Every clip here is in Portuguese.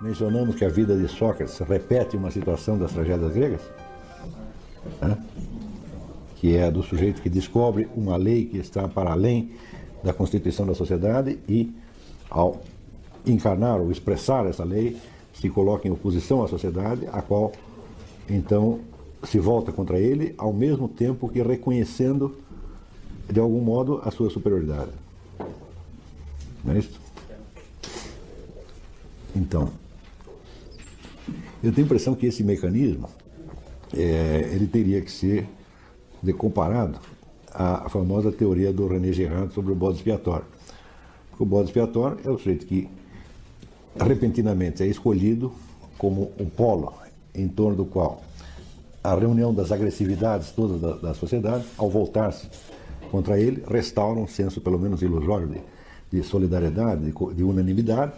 mencionamos que a vida de Sócrates repete uma situação das tragédias gregas, né? que é a do sujeito que descobre uma lei que está para além da constituição da sociedade e, ao encarnar ou expressar essa lei, se coloca em oposição à sociedade, a qual então se volta contra ele, ao mesmo tempo que reconhecendo, de algum modo, a sua superioridade. Não é isso? Então, eu tenho a impressão que esse mecanismo é, ele teria que ser comparado à famosa teoria do René Girard sobre o bode expiatório. O bode expiatório é o sujeito que repentinamente é escolhido como um polo em torno do qual a reunião das agressividades todas da, da sociedade, ao voltar-se contra ele, restaura um senso pelo menos ilusório de, de solidariedade, de, de unanimidade,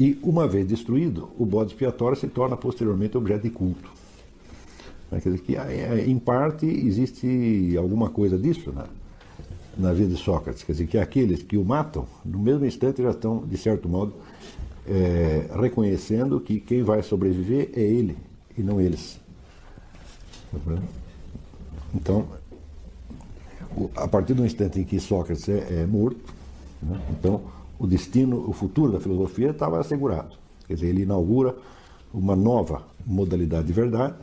e, uma vez destruído, o bode expiatório se torna posteriormente objeto de culto. Quer dizer que, é, em parte, existe alguma coisa disso na, na vida de Sócrates. Quer dizer, que aqueles que o matam, no mesmo instante já estão, de certo modo, é, reconhecendo que quem vai sobreviver é ele e não eles. Então, a partir do instante em que Sócrates é, é morto, né, então o destino, o futuro da filosofia estava assegurado. Quer dizer, ele inaugura uma nova modalidade de verdade,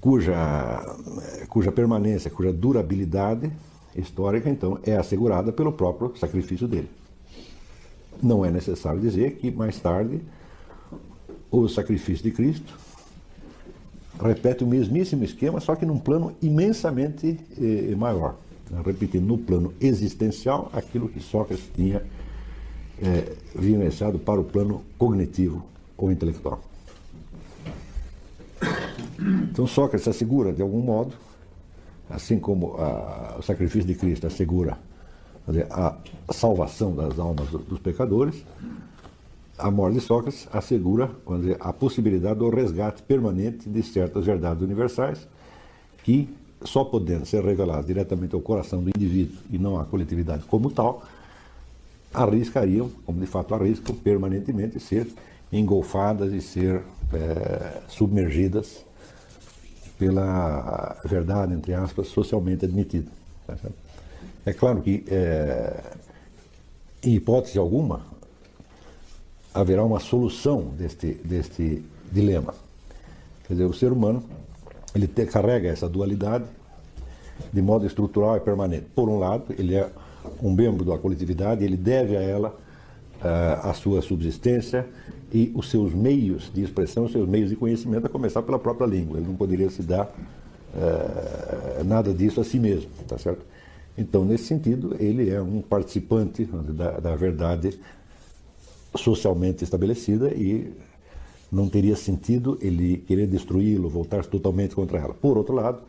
cuja, cuja permanência, cuja durabilidade histórica, então, é assegurada pelo próprio sacrifício dele. Não é necessário dizer que, mais tarde, o sacrifício de Cristo repete o mesmíssimo esquema, só que num plano imensamente eh, maior repetindo, no plano existencial, aquilo que Sócrates tinha é, vivenciado para o plano cognitivo ou intelectual. Então Sócrates assegura, de algum modo, assim como a, o sacrifício de Cristo assegura dizer, a salvação das almas dos pecadores, a morte de Sócrates assegura dizer, a possibilidade do resgate permanente de certas verdades universais que só podendo ser revelado diretamente ao coração do indivíduo e não à coletividade como tal, arriscariam, como de fato arriscam, permanentemente ser engolfadas e ser é, submergidas pela verdade, entre aspas, socialmente admitida. Tá é claro que, é, em hipótese alguma, haverá uma solução deste, deste dilema. Quer dizer, o ser humano ele te, carrega essa dualidade de modo estrutural e permanente. Por um lado, ele é um membro da coletividade, ele deve a ela uh, a sua subsistência e os seus meios de expressão, os seus meios de conhecimento, a começar pela própria língua. Ele não poderia se dar uh, nada disso a si mesmo, tá certo? Então, nesse sentido, ele é um participante da, da verdade socialmente estabelecida e não teria sentido ele querer destruí-lo, voltar totalmente contra ela. Por outro lado,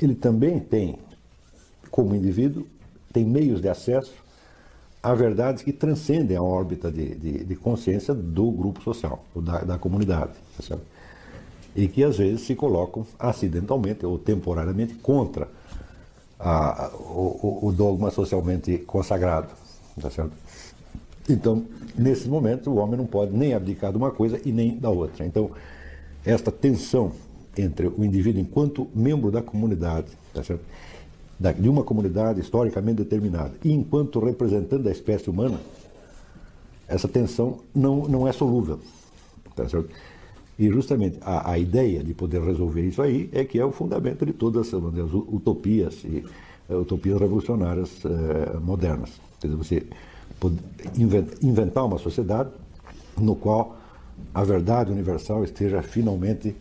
ele também tem, como indivíduo, tem meios de acesso a verdades que transcendem a órbita de, de, de consciência do grupo social, da, da comunidade. Tá e que às vezes se colocam acidentalmente ou temporariamente contra a, o, o, dogma socialmente consagrado. Tá certo? Então, nesse momento, o homem não pode nem abdicar de uma coisa e nem da outra. Então, esta tensão entre o indivíduo enquanto membro da comunidade, tá de uma comunidade historicamente determinada, e enquanto representante da espécie humana, essa tensão não, não é solúvel. Tá certo? E justamente a, a, ideia de poder resolver isso aí é que é o fundamento de todas as utopias e uh, utopias revolucionárias uh, modernas. Quer dizer, você inventar uma sociedade no qual a verdade universal esteja finalmente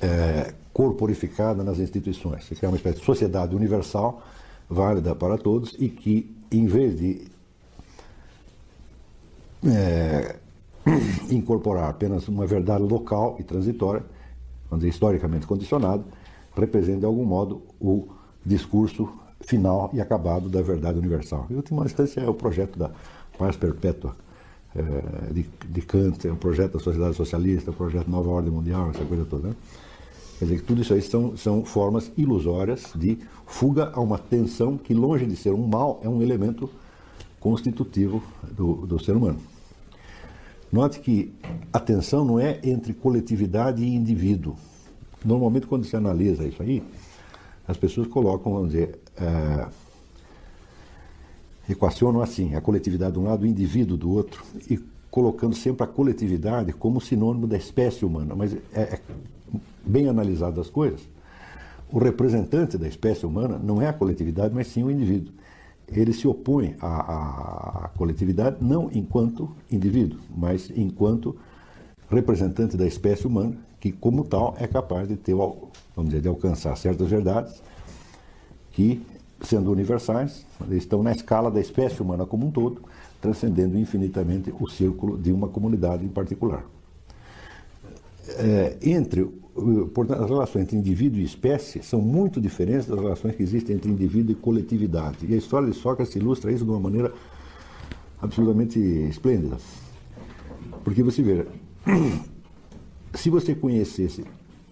é, corporificada nas instituições. Você quer uma espécie de sociedade universal, válida para todos, e que, em vez de é, incorporar apenas uma verdade local e transitória, vamos dizer, historicamente condicionada, represente de algum modo o discurso final e acabado da verdade universal. Em última instância, é o projeto da paz perpétua é, de, de, Kant, é o projeto da sociedade socialista, o projeto Nova Ordem Mundial, essa coisa toda. Né? Quer dizer, que tudo isso aí são, são formas ilusórias de fuga a uma tensão que, longe de ser um mal, é um elemento constitutivo do, do ser humano. Note que a tensão não é entre coletividade e indivíduo. Normalmente, quando se analisa isso aí, as pessoas colocam, vamos dizer, é, equacionam assim, a coletividade de um lado, o indivíduo do outro, e colocando sempre a coletividade como sinônimo da espécie humana. Mas é, é bem analisado as coisas, o representante da espécie humana não é a coletividade, mas sim o indivíduo. Ele se opõe à, à coletividade não enquanto indivíduo, mas enquanto representante da espécie humana, que como tal é capaz de ter, vamos dizer, de alcançar certas verdades que, sendo universais, estão na escala da espécie humana como um todo, transcendendo infinitamente o círculo de uma comunidade em particular. É, entre portanto, as relações entre indivíduo e espécie são muito diferentes das relações que existem entre indivíduo e coletividade. E a história de Sócrates ilustra isso de uma maneira absolutamente esplêndida. Porque você vê, se você conhecesse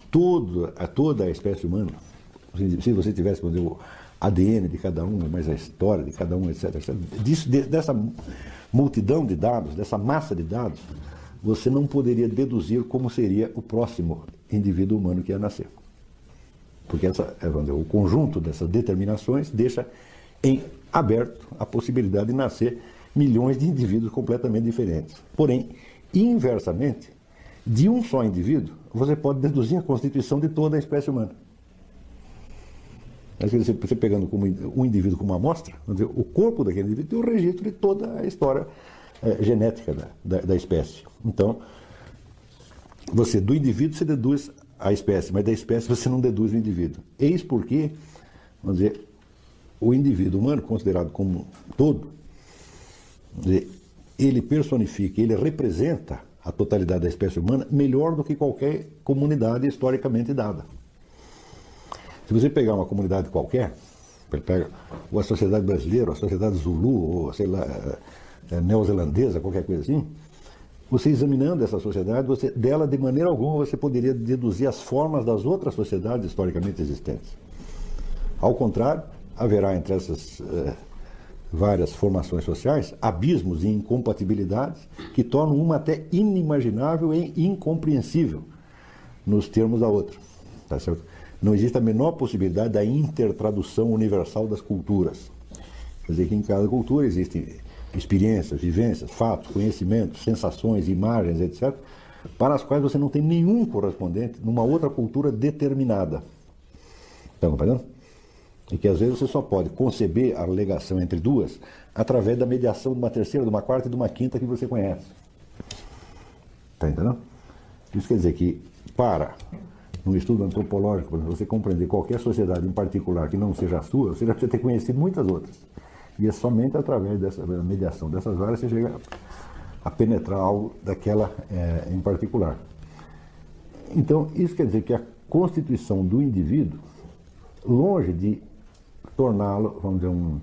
toda toda a espécie humana, se você tivesse, dizer, o ADN de cada um, mas a história de cada um, etc., etc. Disso, dessa multidão de dados, dessa massa de dados, você não poderia deduzir como seria o próximo indivíduo humano que ia nascer. Porque essa, é, dizer, o conjunto dessas determinações deixa em aberto a possibilidade de nascer milhões de indivíduos completamente diferentes. Porém, inversamente, de um só indivíduo, você pode deduzir a constituição de toda a espécie humana. Você pegando como um indivíduo como uma amostra, dizer, o corpo daquele indivíduo tem o registro de toda a história é, genética da, da, da espécie. Então, você, do indivíduo, você deduz a espécie, mas da espécie você não deduz o indivíduo. Eis porque, vamos dizer, o indivíduo humano, considerado como todo, ele personifica, ele representa a totalidade da espécie humana melhor do que qualquer comunidade historicamente dada. Se você pegar uma comunidade qualquer, pega ou a sociedade brasileira, ou a sociedade Zulu, ou sei lá, é, neozelandesa, qualquer coisa assim, você examinando essa sociedade, você, dela de maneira alguma você poderia deduzir as formas das outras sociedades historicamente existentes. Ao contrário, haverá entre essas eh, várias formações sociais abismos e incompatibilidades que tornam uma até inimaginável e incompreensível nos termos da outra. Tá certo? Não existe a menor possibilidade da intertradução universal das culturas. Quer dizer que em cada cultura existem experiências, vivências, fatos, conhecimentos, sensações, imagens, etc., para as quais você não tem nenhum correspondente numa outra cultura determinada. Está compreendendo? E que às vezes você só pode conceber a ligação entre duas através da mediação de uma terceira, de uma quarta e de uma quinta que você conhece. Está entendendo? Isso quer dizer que, para um estudo antropológico, para você compreender qualquer sociedade em particular que não seja a sua, você já precisa ter conhecido muitas outras. E é somente através dessa mediação dessas várias você chega a penetrar algo daquela é, em particular. Então, isso quer dizer que a constituição do indivíduo, longe de torná-lo, vamos dizer, um,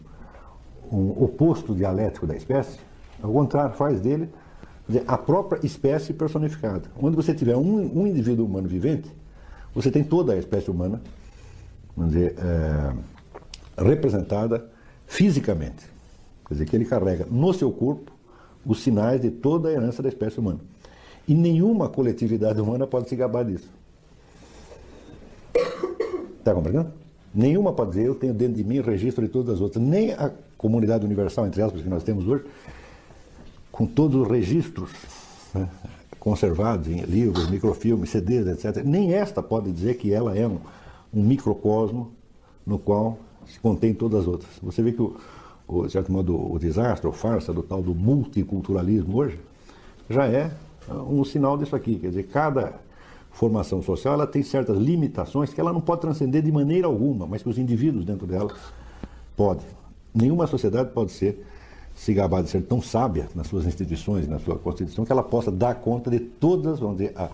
um oposto dialético da espécie, ao contrário, faz dele a própria espécie personificada. Onde você tiver um, um, indivíduo humano vivente, você tem toda a espécie humana, vamos dizer, é, representada fisicamente. Quer dizer, que ele carrega no seu corpo os sinais de toda a herança da espécie humana. E nenhuma coletividade humana pode se gabar disso. Está compreendendo? Nenhuma pode dizer, eu tenho dentro de mim registro de todas as outras. Nem a comunidade universal, entre aspas, que nós temos hoje, com todos os registros né, conservados em livros, microfilmes, CDs, etc. Nem esta pode dizer que ela é um, um microcosmo no qual se contém todas as outras. Você vê que, o, o, de certo modo, o desastre, ou farsa do tal do multiculturalismo hoje, já é um sinal disso aqui. Quer dizer, cada formação social ela tem certas limitações que ela não pode transcender de maneira alguma, mas que os indivíduos dentro dela podem. Nenhuma sociedade pode ser se gabar de ser tão sábia nas suas instituições, na sua Constituição, que ela possa dar conta de todas, vamos dizer, a,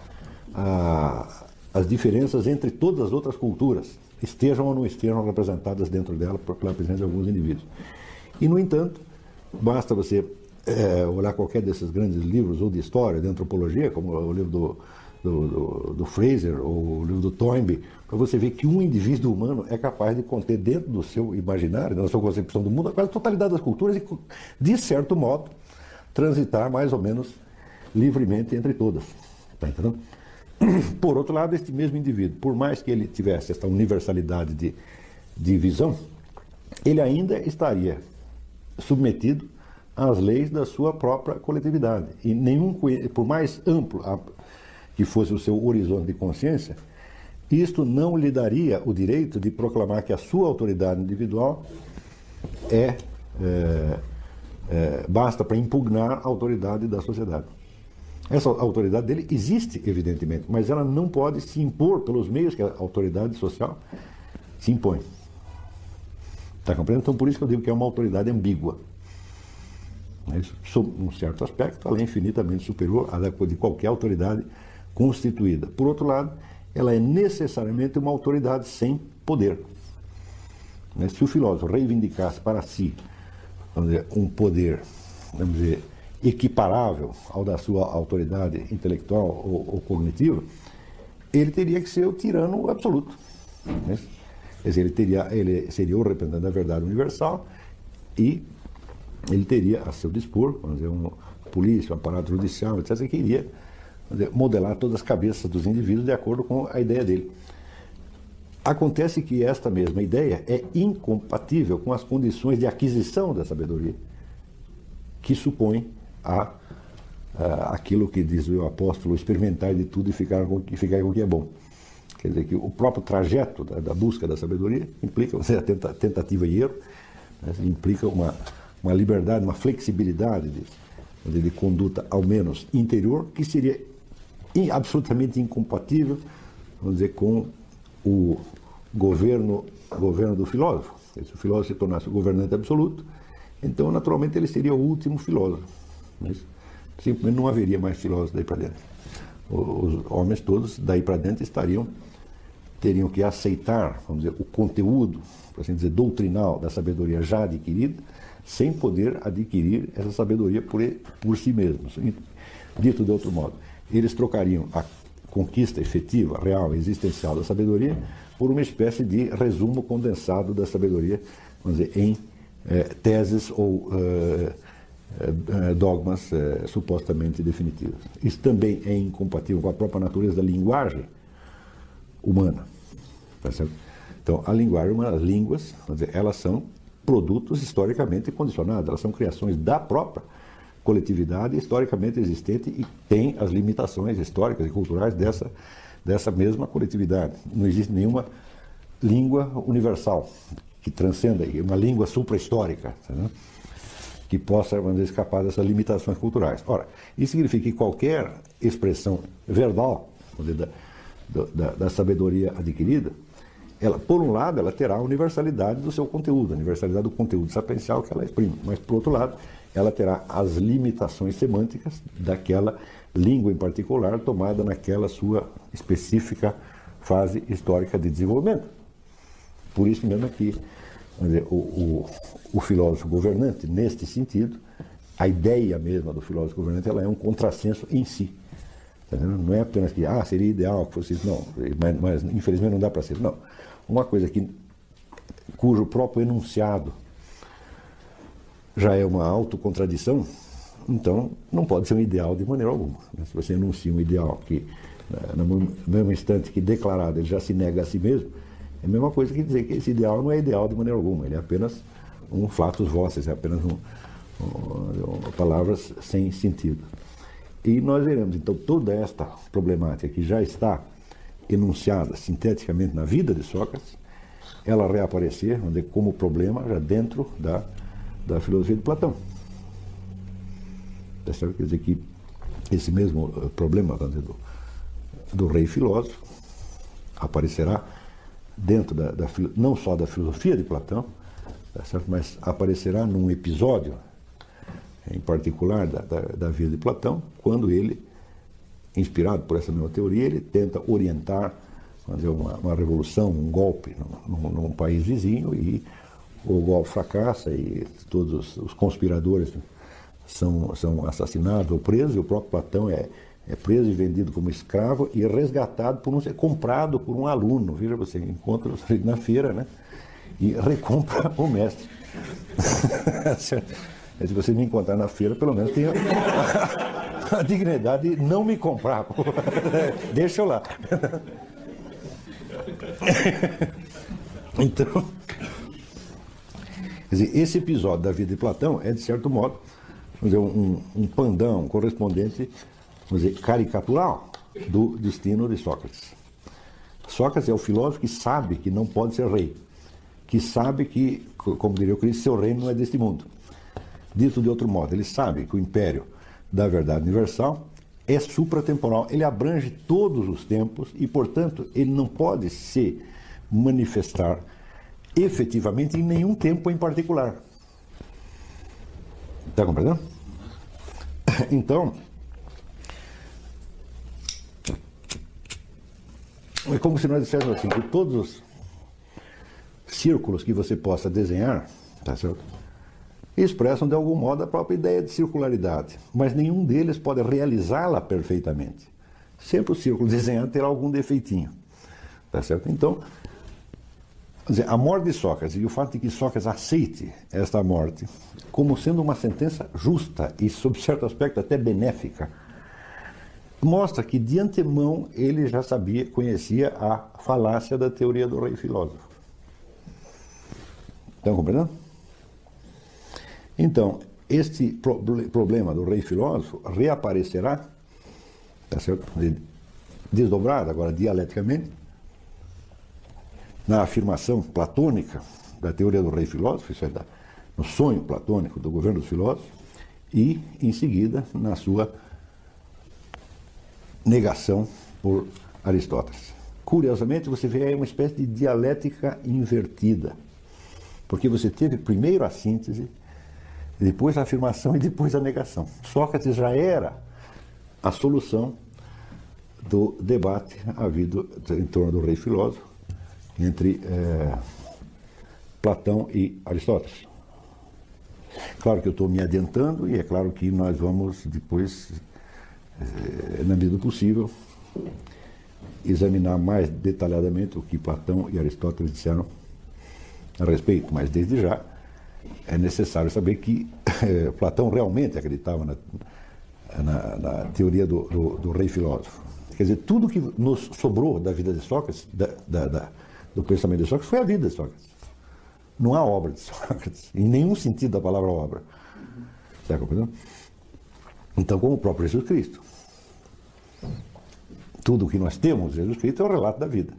a, as diferenças entre todas as outras culturas estejam ou não estejam representadas dentro dela pela presença de alguns indivíduos. E, no entanto, basta você é, olhar qualquer desses grandes livros, ou de história, de antropologia, como o livro do, do, do, do Fraser, ou o livro do Toynbee, para você ver que um indivíduo humano é capaz de conter dentro do seu imaginário, da sua concepção do mundo, a quase totalidade das culturas e, de certo modo, transitar mais ou menos livremente entre todas. Tá entendendo? Por outro lado, este mesmo indivíduo, por mais que ele tivesse esta universalidade de, de visão, ele ainda estaria submetido às leis da sua própria coletividade. E nenhum, por mais amplo que fosse o seu horizonte de consciência, isto não lhe daria o direito de proclamar que a sua autoridade individual é, é, é basta para impugnar a autoridade da sociedade. Essa autoridade dele existe, evidentemente, mas ela não pode se impor pelos meios que a autoridade social se impõe. Está compreendendo? Então, por isso que eu digo que é uma autoridade ambígua. Isso, sob um certo aspecto, ela é infinitamente superior à de qualquer autoridade constituída. Por outro lado, ela é necessariamente uma autoridade sem poder. Se o filósofo reivindicasse para si dizer, um poder, vamos dizer, equiparável ao da sua autoridade intelectual ou, ou cognitiva, ele teria que ser o tirano absoluto. Né? Quer dizer, ele, teria, ele seria o representante da verdade universal e ele teria a seu dispor, vamos dizer, uma polícia, um aparato judicial, etc., que iria modelar todas as cabeças dos indivíduos de acordo com a ideia dele. Acontece que esta mesma ideia é incompatível com as condições de aquisição da sabedoria, que supõe a, a aquilo que diz o apóstolo, experimentar de tudo e ficar com, ficar com o que é bom. Quer dizer que o próprio trajeto da, da busca da sabedoria implica a tenta, tentativa e erro, né, implica uma, uma liberdade, uma flexibilidade de, de conduta, ao menos interior, que seria absolutamente incompatível, vamos dizer, com o governo, governo do filósofo. Se o filósofo se tornasse o governante absoluto, então naturalmente ele seria o último filósofo. Mas simplesmente não haveria mais filósofos daí para dentro. Os homens todos daí para dentro estariam teriam que aceitar, vamos dizer, o conteúdo, por assim dizer, doutrinal da sabedoria já adquirida, sem poder adquirir essa sabedoria por, por si mesmos. Dito de outro modo, eles trocariam a conquista efetiva, real, existencial da sabedoria por uma espécie de resumo condensado da sabedoria, vamos dizer, em eh, teses ou eh, eh, dogmas supostamente definitivos. Isso também é incompatível com a própria natureza da linguagem humana. Tá certo? Então, a linguagem uma das línguas, dizer, elas são produtos historicamente condicionados, elas são criações da própria coletividade historicamente existente e tem as limitações históricas e culturais dessa, dessa mesma coletividade. Não existe nenhuma língua universal que transcenda, uma língua supra-histórica, tá que possa vamos dizer, escapar dessas limitações culturais. Ora, isso significa que qualquer expressão verbal da, da, da sabedoria adquirida ela, por um lado, ela terá a universalidade do seu conteúdo, a universalidade do conteúdo sapiencial que ela exprime, mas, por outro lado, ela terá as limitações semânticas daquela língua em particular, tomada naquela sua específica fase histórica de desenvolvimento. Por isso mesmo que dizer, o, o, o, filósofo governante, neste sentido, a ideia mesma do filósofo governante ela é um contrassenso em si. Tá não é apenas que ah, seria ideal que fosse isso, não, mas, mas infelizmente não dá para ser. Não uma coisa que, cujo próprio enunciado já é uma autocontradição, então não pode ser um ideal de maneira alguma. Né? Se você enuncia um ideal que, né, no mesmo instante que declarado, ele já se nega a si mesmo, é a mesma coisa que dizer que esse ideal não é ideal de maneira alguma, ele é apenas um flatus vossos, é apenas um, um, palavras sem sentido. E nós veremos, então, toda esta problemática que já está enunciada sinteticamente na vida de Sócrates, ela reaparecer como problema já dentro da, da filosofia de Platão. Certo? Quer dizer que esse mesmo eh, problema do, do rei filósofo aparecerá dentro da, da, não só da filosofia de Platão, tá certo? mas aparecerá num episódio em particular da, da, da vida de Platão, quando ele inspirado por essa mesma teoria, ele tenta orientar fazer uma, uma revolução, um golpe num, num, país vizinho e o golpe fracassa e todos os conspiradores são, são assassinados ou presos e o próprio Platão é, é preso e vendido como escravo e resgatado por um comprado por um aluno. Veja você encontra na feira, né? E recompra o mestre. Se você me encontrar na feira, pelo menos tenha a dignidade de não me comprar. Deixa eu lá. Então, dizer, esse episódio da vida de Platão é, de certo modo, dizer, um, um pandão correspondente, vamos dizer, caricatural do destino de Sócrates. Sócrates é o filósofo que sabe que não pode ser rei, que sabe que, como diria o Cristo, seu reino não é deste mundo. Dito de outro modo, ele sabe que o império da verdade universal é supratemporal, ele abrange todos os tempos e, portanto, ele não pode se manifestar efetivamente em nenhum tempo em particular. Está compreendendo? Então, é como se nós disséssemos assim, que todos os círculos que você possa desenhar, tá certo? Expressam de algum modo a própria ideia de circularidade, mas nenhum deles pode realizá-la perfeitamente. Sempre o círculo desenhado terá algum defeitinho. Tá certo? Então, a morte de Sócrates e o fato de que Sócrates aceite esta morte como sendo uma sentença justa e, sob certo aspecto, até benéfica, mostra que de antemão ele já sabia, conhecia a falácia da teoria do rei filósofo. Estão compreendendo? Então, este problema do rei filósofo reaparecerá, tá certo? desdobrado agora dialeticamente, na afirmação platônica da teoria do rei filósofo, isso é, da, no sonho platônico do governo dos filósofos, e, em seguida, na sua negação por Aristóteles. Curiosamente, você vê aí uma espécie de dialética invertida, porque você teve primeiro a síntese depois a afirmação e depois a negação. Sócrates já era a solução do debate havido em torno do rei filósofo entre é, Platão e Aristóteles. Claro que eu estou me adiantando e é claro que nós vamos depois, é, na medida do possível, examinar mais detalhadamente o que Platão e Aristóteles disseram a respeito, mas desde já é necessário saber que é, Platão realmente acreditava na, na, na teoria do, do, do, rei filósofo. Quer dizer, tudo que nos sobrou da vida de Sócrates, da, da, da, do pensamento de Sócrates, foi a vida de Sócrates. Não há obra de Sócrates, em nenhum sentido da palavra obra. Está? Então, como o próprio Jesus Cristo. Tudo o que nós temos de Jesus Cristo é o relato da vida.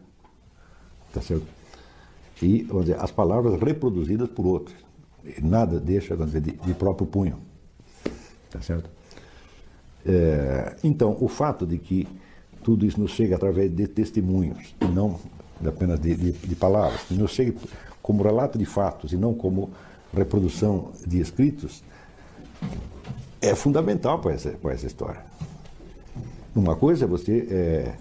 Está certo? E, vamos dizer, as palavras reproduzidas por outros nada deixa dizer, de, de, próprio punho. Tá certo? É, então, o fato de que tudo isso nos chega através de testemunhos, e não apenas de, de, de palavras, nos chega como relato de fatos e não como reprodução de escritos, é fundamental para essa, para essa história. Uma coisa é você é,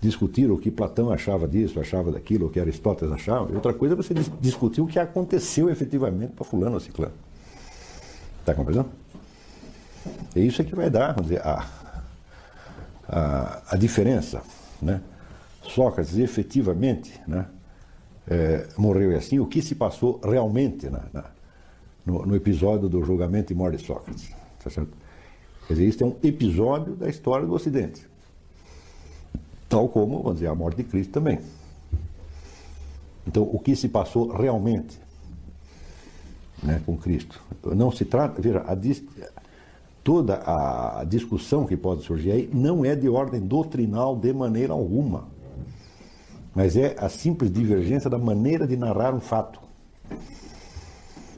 discutir o que Platão achava disso, achava daquilo, o que Aristóteles achava. E outra coisa é você discutir o que aconteceu efetivamente para fulano ou ciclano. Está compreendendo? É isso é que vai dar, vamos dizer, a, a, a diferença. Né? Sócrates efetivamente né, é, morreu e assim, o que se passou realmente na, na, no, no, episódio do julgamento e morte de Sócrates. Tá certo? Quer dizer, isso é um episódio da história do Ocidente. Tal como, vamos dizer, a morte de Cristo também. Então, o que se passou realmente né, com Cristo? Não se trata, veja, a, toda a discussão que pode surgir aí não é de ordem doutrinal de maneira alguma, mas é a simples divergência da maneira de narrar um fato.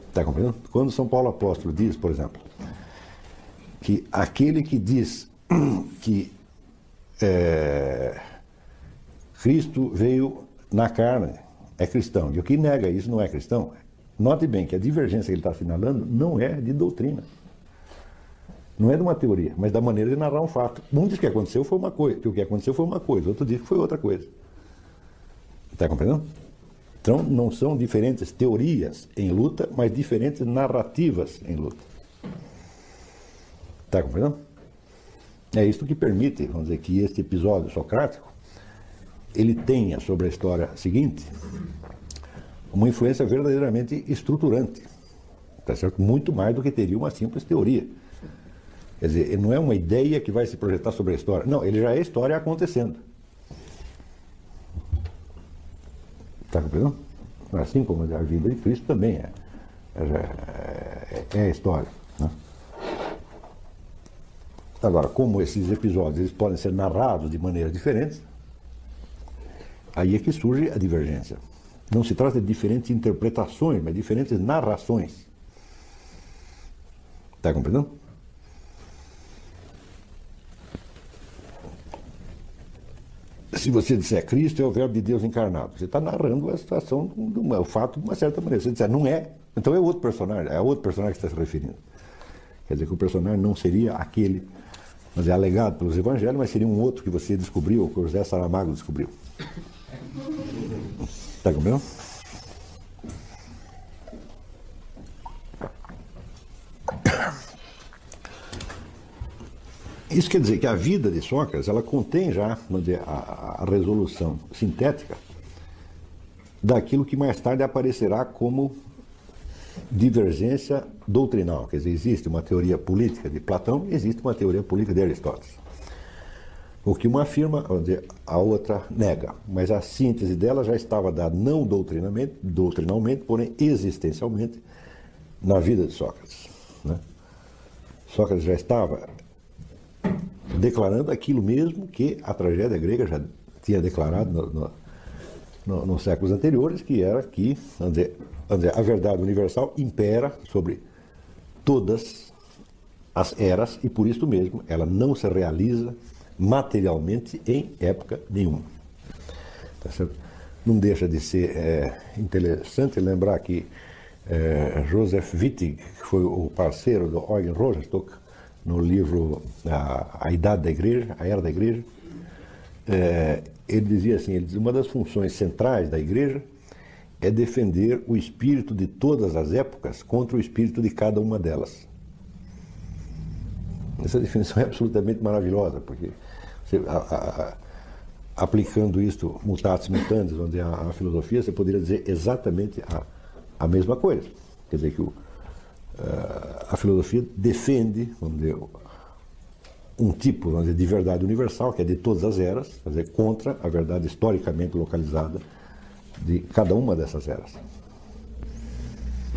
Está compreendendo? Quando São Paulo Apóstolo diz, por exemplo, que aquele que diz que é, Cristo veio na carne, é cristão. E o que nega isso não é cristão. Note bem que a divergência que ele está assinalando não é de doutrina. Não é de uma teoria, mas da maneira de narrar um fato. Um diz que aconteceu foi uma coisa, que o que aconteceu foi uma coisa, outro diz que foi outra coisa. Está compreendendo? Então, não são diferentes teorias em luta, mas diferentes narrativas em luta. Está compreendendo? É isso que permite, vamos dizer, que este episódio socrático ele tenha sobre a história seguinte uma influência verdadeiramente estruturante, tá certo? Muito mais do que teria uma simples teoria. Quer dizer, não é uma ideia que vai se projetar sobre a história. Não, ele já é história acontecendo. Está compreendendo? Assim como a vida de Cristo também é, é, é a história. Agora, como esses episódios eles podem ser narrados de maneiras diferentes, aí é que surge a divergência. Não se trata de diferentes interpretações, mas diferentes narrações. Está compreendendo? Se você disser Cristo é o verbo de Deus encarnado, você está narrando a situação, o fato de uma certa maneira. Se você disser não é, então é outro personagem, é outro personagem que está se referindo. Quer dizer que o personagem não seria aquele, mas é alegado pelos evangelhos, mas seria um outro que você descobriu, ou que o José Saramago descobriu. Está compreendendo? Isso quer dizer que a vida de Sócrates ela contém já a, resolução sintética daquilo que mais tarde aparecerá como divergência doutrinal. Quer dizer, existe uma teoria política de Platão e existe uma teoria política de Aristóteles. O que uma afirma, a outra nega. Mas a síntese dela já estava dada não doutrinalmente, doutrinalmente porém existencialmente, na vida de Sócrates. Né? Sócrates já estava declarando aquilo mesmo que a tragédia grega já tinha declarado no, no, no, nos séculos anteriores, que era que dizer, a verdade universal impera sobre todas as eras e por isso mesmo ela não se realiza materialmente em época nenhuma. Tá Não deixa de ser é, interessante lembrar que é, Joseph Wittig, que foi o parceiro do Eugen Rosenstock, no livro a, a, Idade da Igreja, a Era da Igreja, é, ele dizia assim, ele dizia, uma das funções centrais da Igreja é defender o espírito de todas as épocas contra o espírito de cada uma delas. Essa definição é absolutamente maravilhosa, porque você, a, a, aplicando isto mutatis mutandis, onde a, filosofia, você poderia dizer exatamente a, mesma coisa. Quer dizer que o, eh, a filosofia defende, vamos dizer, um tipo dizer, de verdade universal, que é de todas as eras, quer dizer, contra a verdade historicamente localizada de cada uma dessas eras.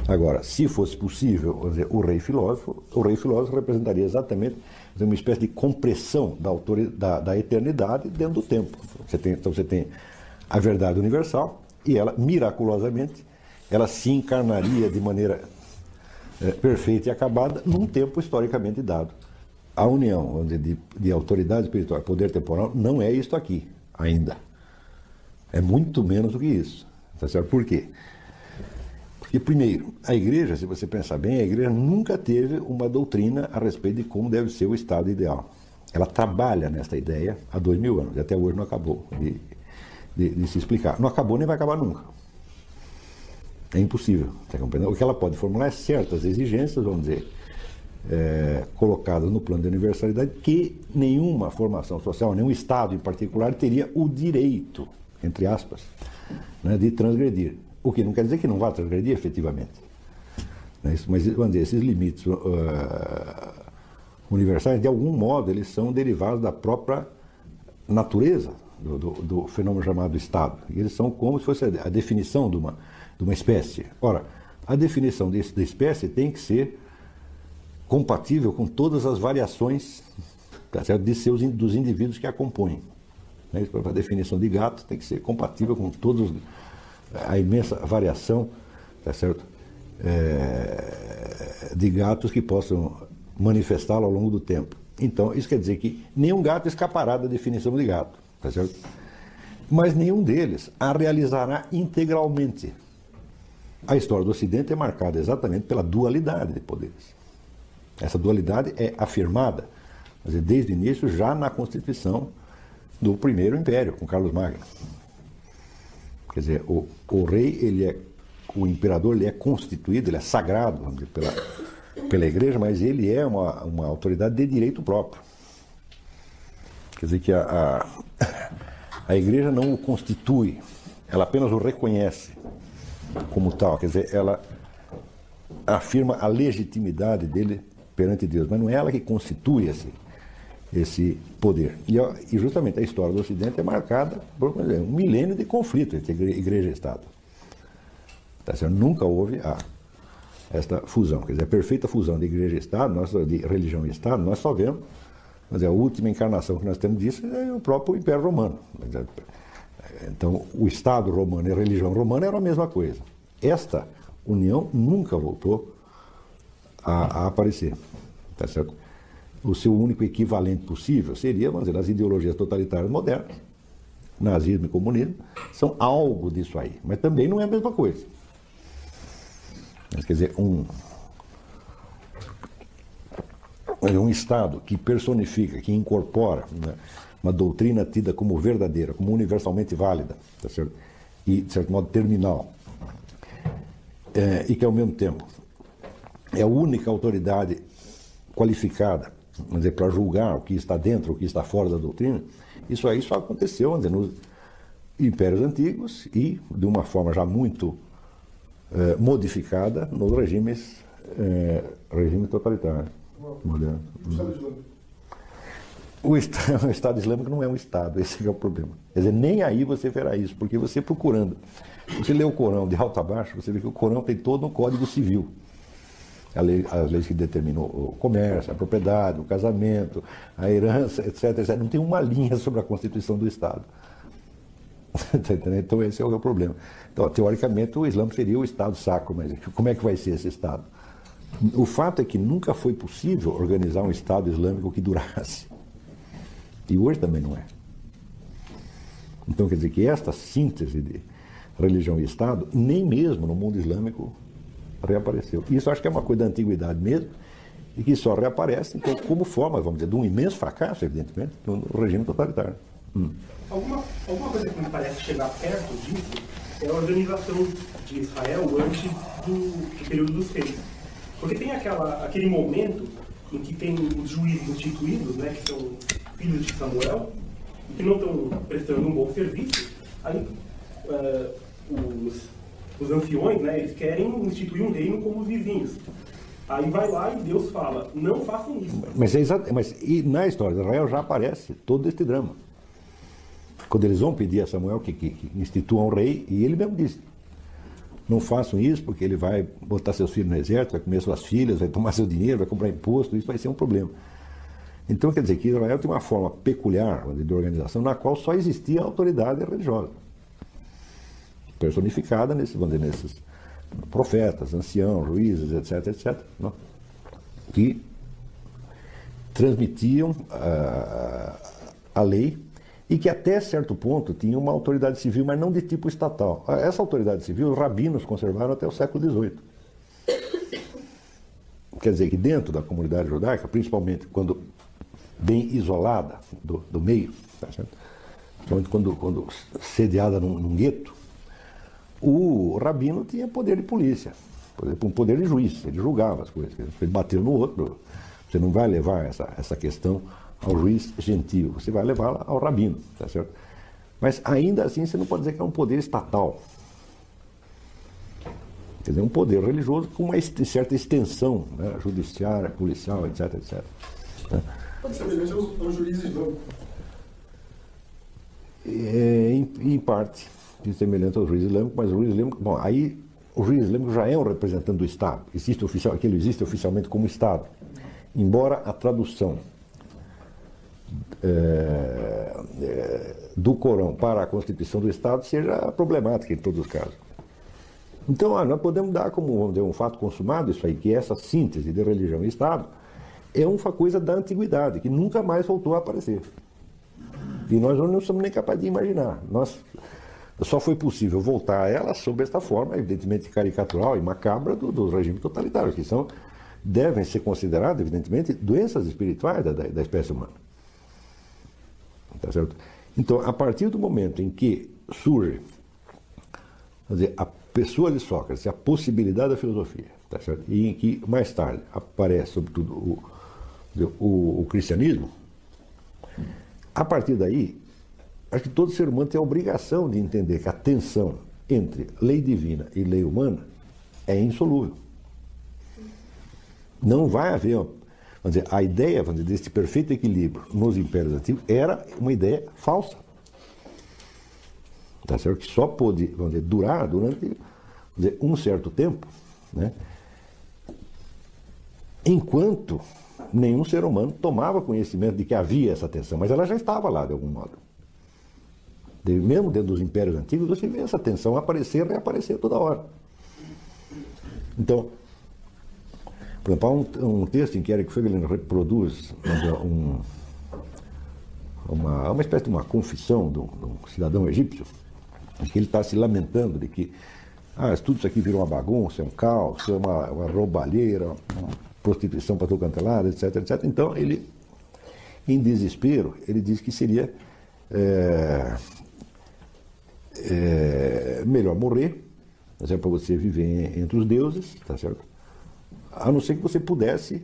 Agora, se fosse possível dizer, o rei filósofo, o rei filósofo representaria exatamente dizer, uma espécie de compressão da, da, da, eternidade dentro do tempo. Você tem, então você tem a verdade universal e ela, miraculosamente, ela se encarnaria de maneira é, perfeita e acabada num tempo historicamente dado. A união de, de autoridade espiritual e poder temporal não é isto aqui, ainda. É muito menos do que isso. Tá certo? Por quê? Porque, primeiro, a igreja, se você pensar bem, a igreja nunca teve uma doutrina a respeito de como deve ser o estado ideal. Ela trabalha nesta ideia há dois mil anos, e até hoje não acabou de, de, de se explicar. Não acabou nem vai acabar nunca. É impossível. Tá o que ela pode formular é certas exigências, vamos dizer, é, colocadas no plano de universalidade, que nenhuma formação social, nenhum Estado em particular, teria o direito, entre aspas, né, de transgredir. O que não quer dizer que não vá transgredir efetivamente. Né, mas, dizer, esses limites uh, universais, de algum modo, eles são derivados da própria natureza do, do, do fenômeno chamado Estado. E eles são como se fosse a definição de uma de uma espécie. Ora, a definição desse, da espécie tem que ser compatível com todas as variações tá certo? de seus, dos indivíduos que a compõem. Né? A definição de gato tem que ser compatível com todos a imensa variação tá certo? É, de gatos que possam manifestá-lo ao longo do tempo. Então, isso quer dizer que nenhum gato escapará da definição de gato, tá certo? mas nenhum deles a realizará integralmente. A história do Ocidente é marcada exatamente pela dualidade de poderes. Essa dualidade é afirmada desde o início, já na constituição do primeiro império, com Carlos Magno. Quer dizer, o, o rei, ele é, o imperador, ele é constituído, ele é sagrado pela, pela igreja, mas ele é uma, uma autoridade de direito próprio. Quer dizer que a, a, a igreja não o constitui, ela apenas o reconhece como tal, quer dizer, ela afirma a legitimidade dele perante Deus, mas não é ela que constitui esse, esse poder. E, e justamente a história do Ocidente é marcada por um milênio de conflito entre igreja e Estado. Tá certo? Nunca houve a, esta fusão, quer dizer, a perfeita fusão de igreja e Estado, nós, de religião e Estado, nós só vemos, mas a última encarnação que nós temos disso é o próprio Império Romano. Então, o Estado romano e a religião romana eram a mesma coisa. Esta união nunca voltou a, a aparecer. Tá certo? O seu único equivalente possível seria, vamos dizer, as ideologias totalitárias modernas, nazismo e comunismo, são algo disso aí, mas também não é a mesma coisa. Mas, quer dizer, um, um Estado que personifica, que incorpora né, uma doutrina tida como verdadeira, como universalmente válida, tá certo? e, de certo modo, terminal, é, e que, ao mesmo tempo, é a única autoridade qualificada para julgar o que está dentro, o que está fora da doutrina, isso aí só aconteceu dizer, nos impérios antigos e, de uma forma já muito eh, modificada, nos regimes, eh, regimes totalitários modernos. O Estado, o Estado Islâmico não é um Estado, esse é o problema. Quer dizer, nem aí você verá isso, porque você procurando, você lê o Corão de alto a baixo, você vê que o Corão tem todo um código civil lei, as leis que determinam o comércio, a propriedade, o casamento, a herança, etc, etc. Não tem uma linha sobre a constituição do Estado. Tá então esse é o problema. Então, teoricamente, o Islã seria o Estado sacro, mas como é que vai ser esse Estado? O fato é que nunca foi possível organizar um Estado islâmico que durasse. E hoje também não é. Então quer dizer que esta síntese de religião e Estado, nem mesmo no mundo islâmico reapareceu. Isso acho que é uma coisa da antiguidade mesmo, e que só reaparece, então, como forma, vamos dizer, de um imenso fracasso, evidentemente, no regime totalitário. Hum. Alguma, alguma coisa que me parece chegar perto disso é a organização de Israel antes do, do período dos reis. Porque tem aquela, aquele momento em que tem os juízes instituídos, né, que são filhos de Samuel, e que não estão prestando um bom serviço, aí uh, os os anciões, né, eles querem instituir um reino como os vizinhos. Aí vai lá e Deus fala, não façam isso. Mas, é exato, mas e na história de Israel já aparece todo este drama. Quando eles vão pedir a Samuel que, que, que institua um rei, e ele mesmo disse, não façam isso porque ele vai botar seus filhos no exército, vai comer suas filhas, vai tomar seu dinheiro, vai comprar imposto, isso vai ser um problema. Então quer dizer que Israel tem uma forma peculiar de organização na qual só existia autoridade religiosa personificada nesses, vamos nesses profetas, anciãos, juízes, etc, etc, não? que transmitiam a, a lei e que até certo ponto tinham uma autoridade civil, mas não de tipo estatal. Essa autoridade civil os rabinos conservaram até o século XVIII. Quer dizer que dentro da comunidade judaica, principalmente quando bem isolada do, do meio, tá quando, quando sediada num, num gueto, o rabino tinha poder de polícia, um poder de juiz, ele julgava as coisas. Ele bateu no outro, você não vai levar essa, essa questão ao juiz gentil, você vai levá-la ao rabino, tá certo? Mas ainda assim você não pode dizer que é um poder estatal. Quer dizer, um poder religioso com uma certa extensão né, judiciária, policial, etc, etc. Né? Pode ser semelhante aos juízes islâmicos. É, em, em parte semelhante ao juiz islâmico, mas o juiz islâmico, bom, aí o juiz islâmico já é um representante do Estado, existe oficial, aquilo existe oficialmente como Estado, embora a tradução é, é, do Corão para a Constituição do Estado seja problemática em todos os casos. Então, ah, nós podemos dar como vamos dizer, um fato consumado isso aí, que essa síntese de religião e Estado é uma coisa da antiguidade, que nunca mais voltou a aparecer. E nós não somos nem capazes de imaginar. Nós só foi possível voltar a ela sob esta forma, evidentemente caricatural e macabra, do, do regime totalitário, que são, devem ser consideradas, evidentemente, doenças espirituais da, da espécie humana. Tá certo? Então, a partir do momento em que surge dizer, a pessoa de Sócrates, a possibilidade da filosofia, tá certo? e em que mais tarde aparece, sobretudo, o, o, o cristianismo, a partir daí Acho que todo ser humano tem a obrigação de entender que a tensão entre lei divina e lei humana é insolúvel. Não vai haver vamos dizer, a ideia dizer, desse perfeito equilíbrio nos impérios antigos era uma ideia falsa. Tá certo? Que só pôde vamos dizer, durar durante dizer, um certo tempo, né? enquanto nenhum ser humano tomava conhecimento de que havia essa tensão, mas ela já estava lá de algum modo. Mesmo dentro dos impérios antigos, você vê essa tensão aparecer e reaparecer toda hora. Então, por exemplo, há um, um texto em que Eric Fögelin reproduz um, uma, uma espécie de uma confissão de um, de um cidadão egípcio, em que ele está se lamentando de que ah, tudo isso aqui virou uma bagunça, é um caos, é uma, uma roubalheira, uma prostituição para todo cantelado, etc, etc. Então, ele, em desespero, ele diz que seria é, é melhor morrer, tá certo? para você viver entre os deuses, tá certo? A não ser que você pudesse,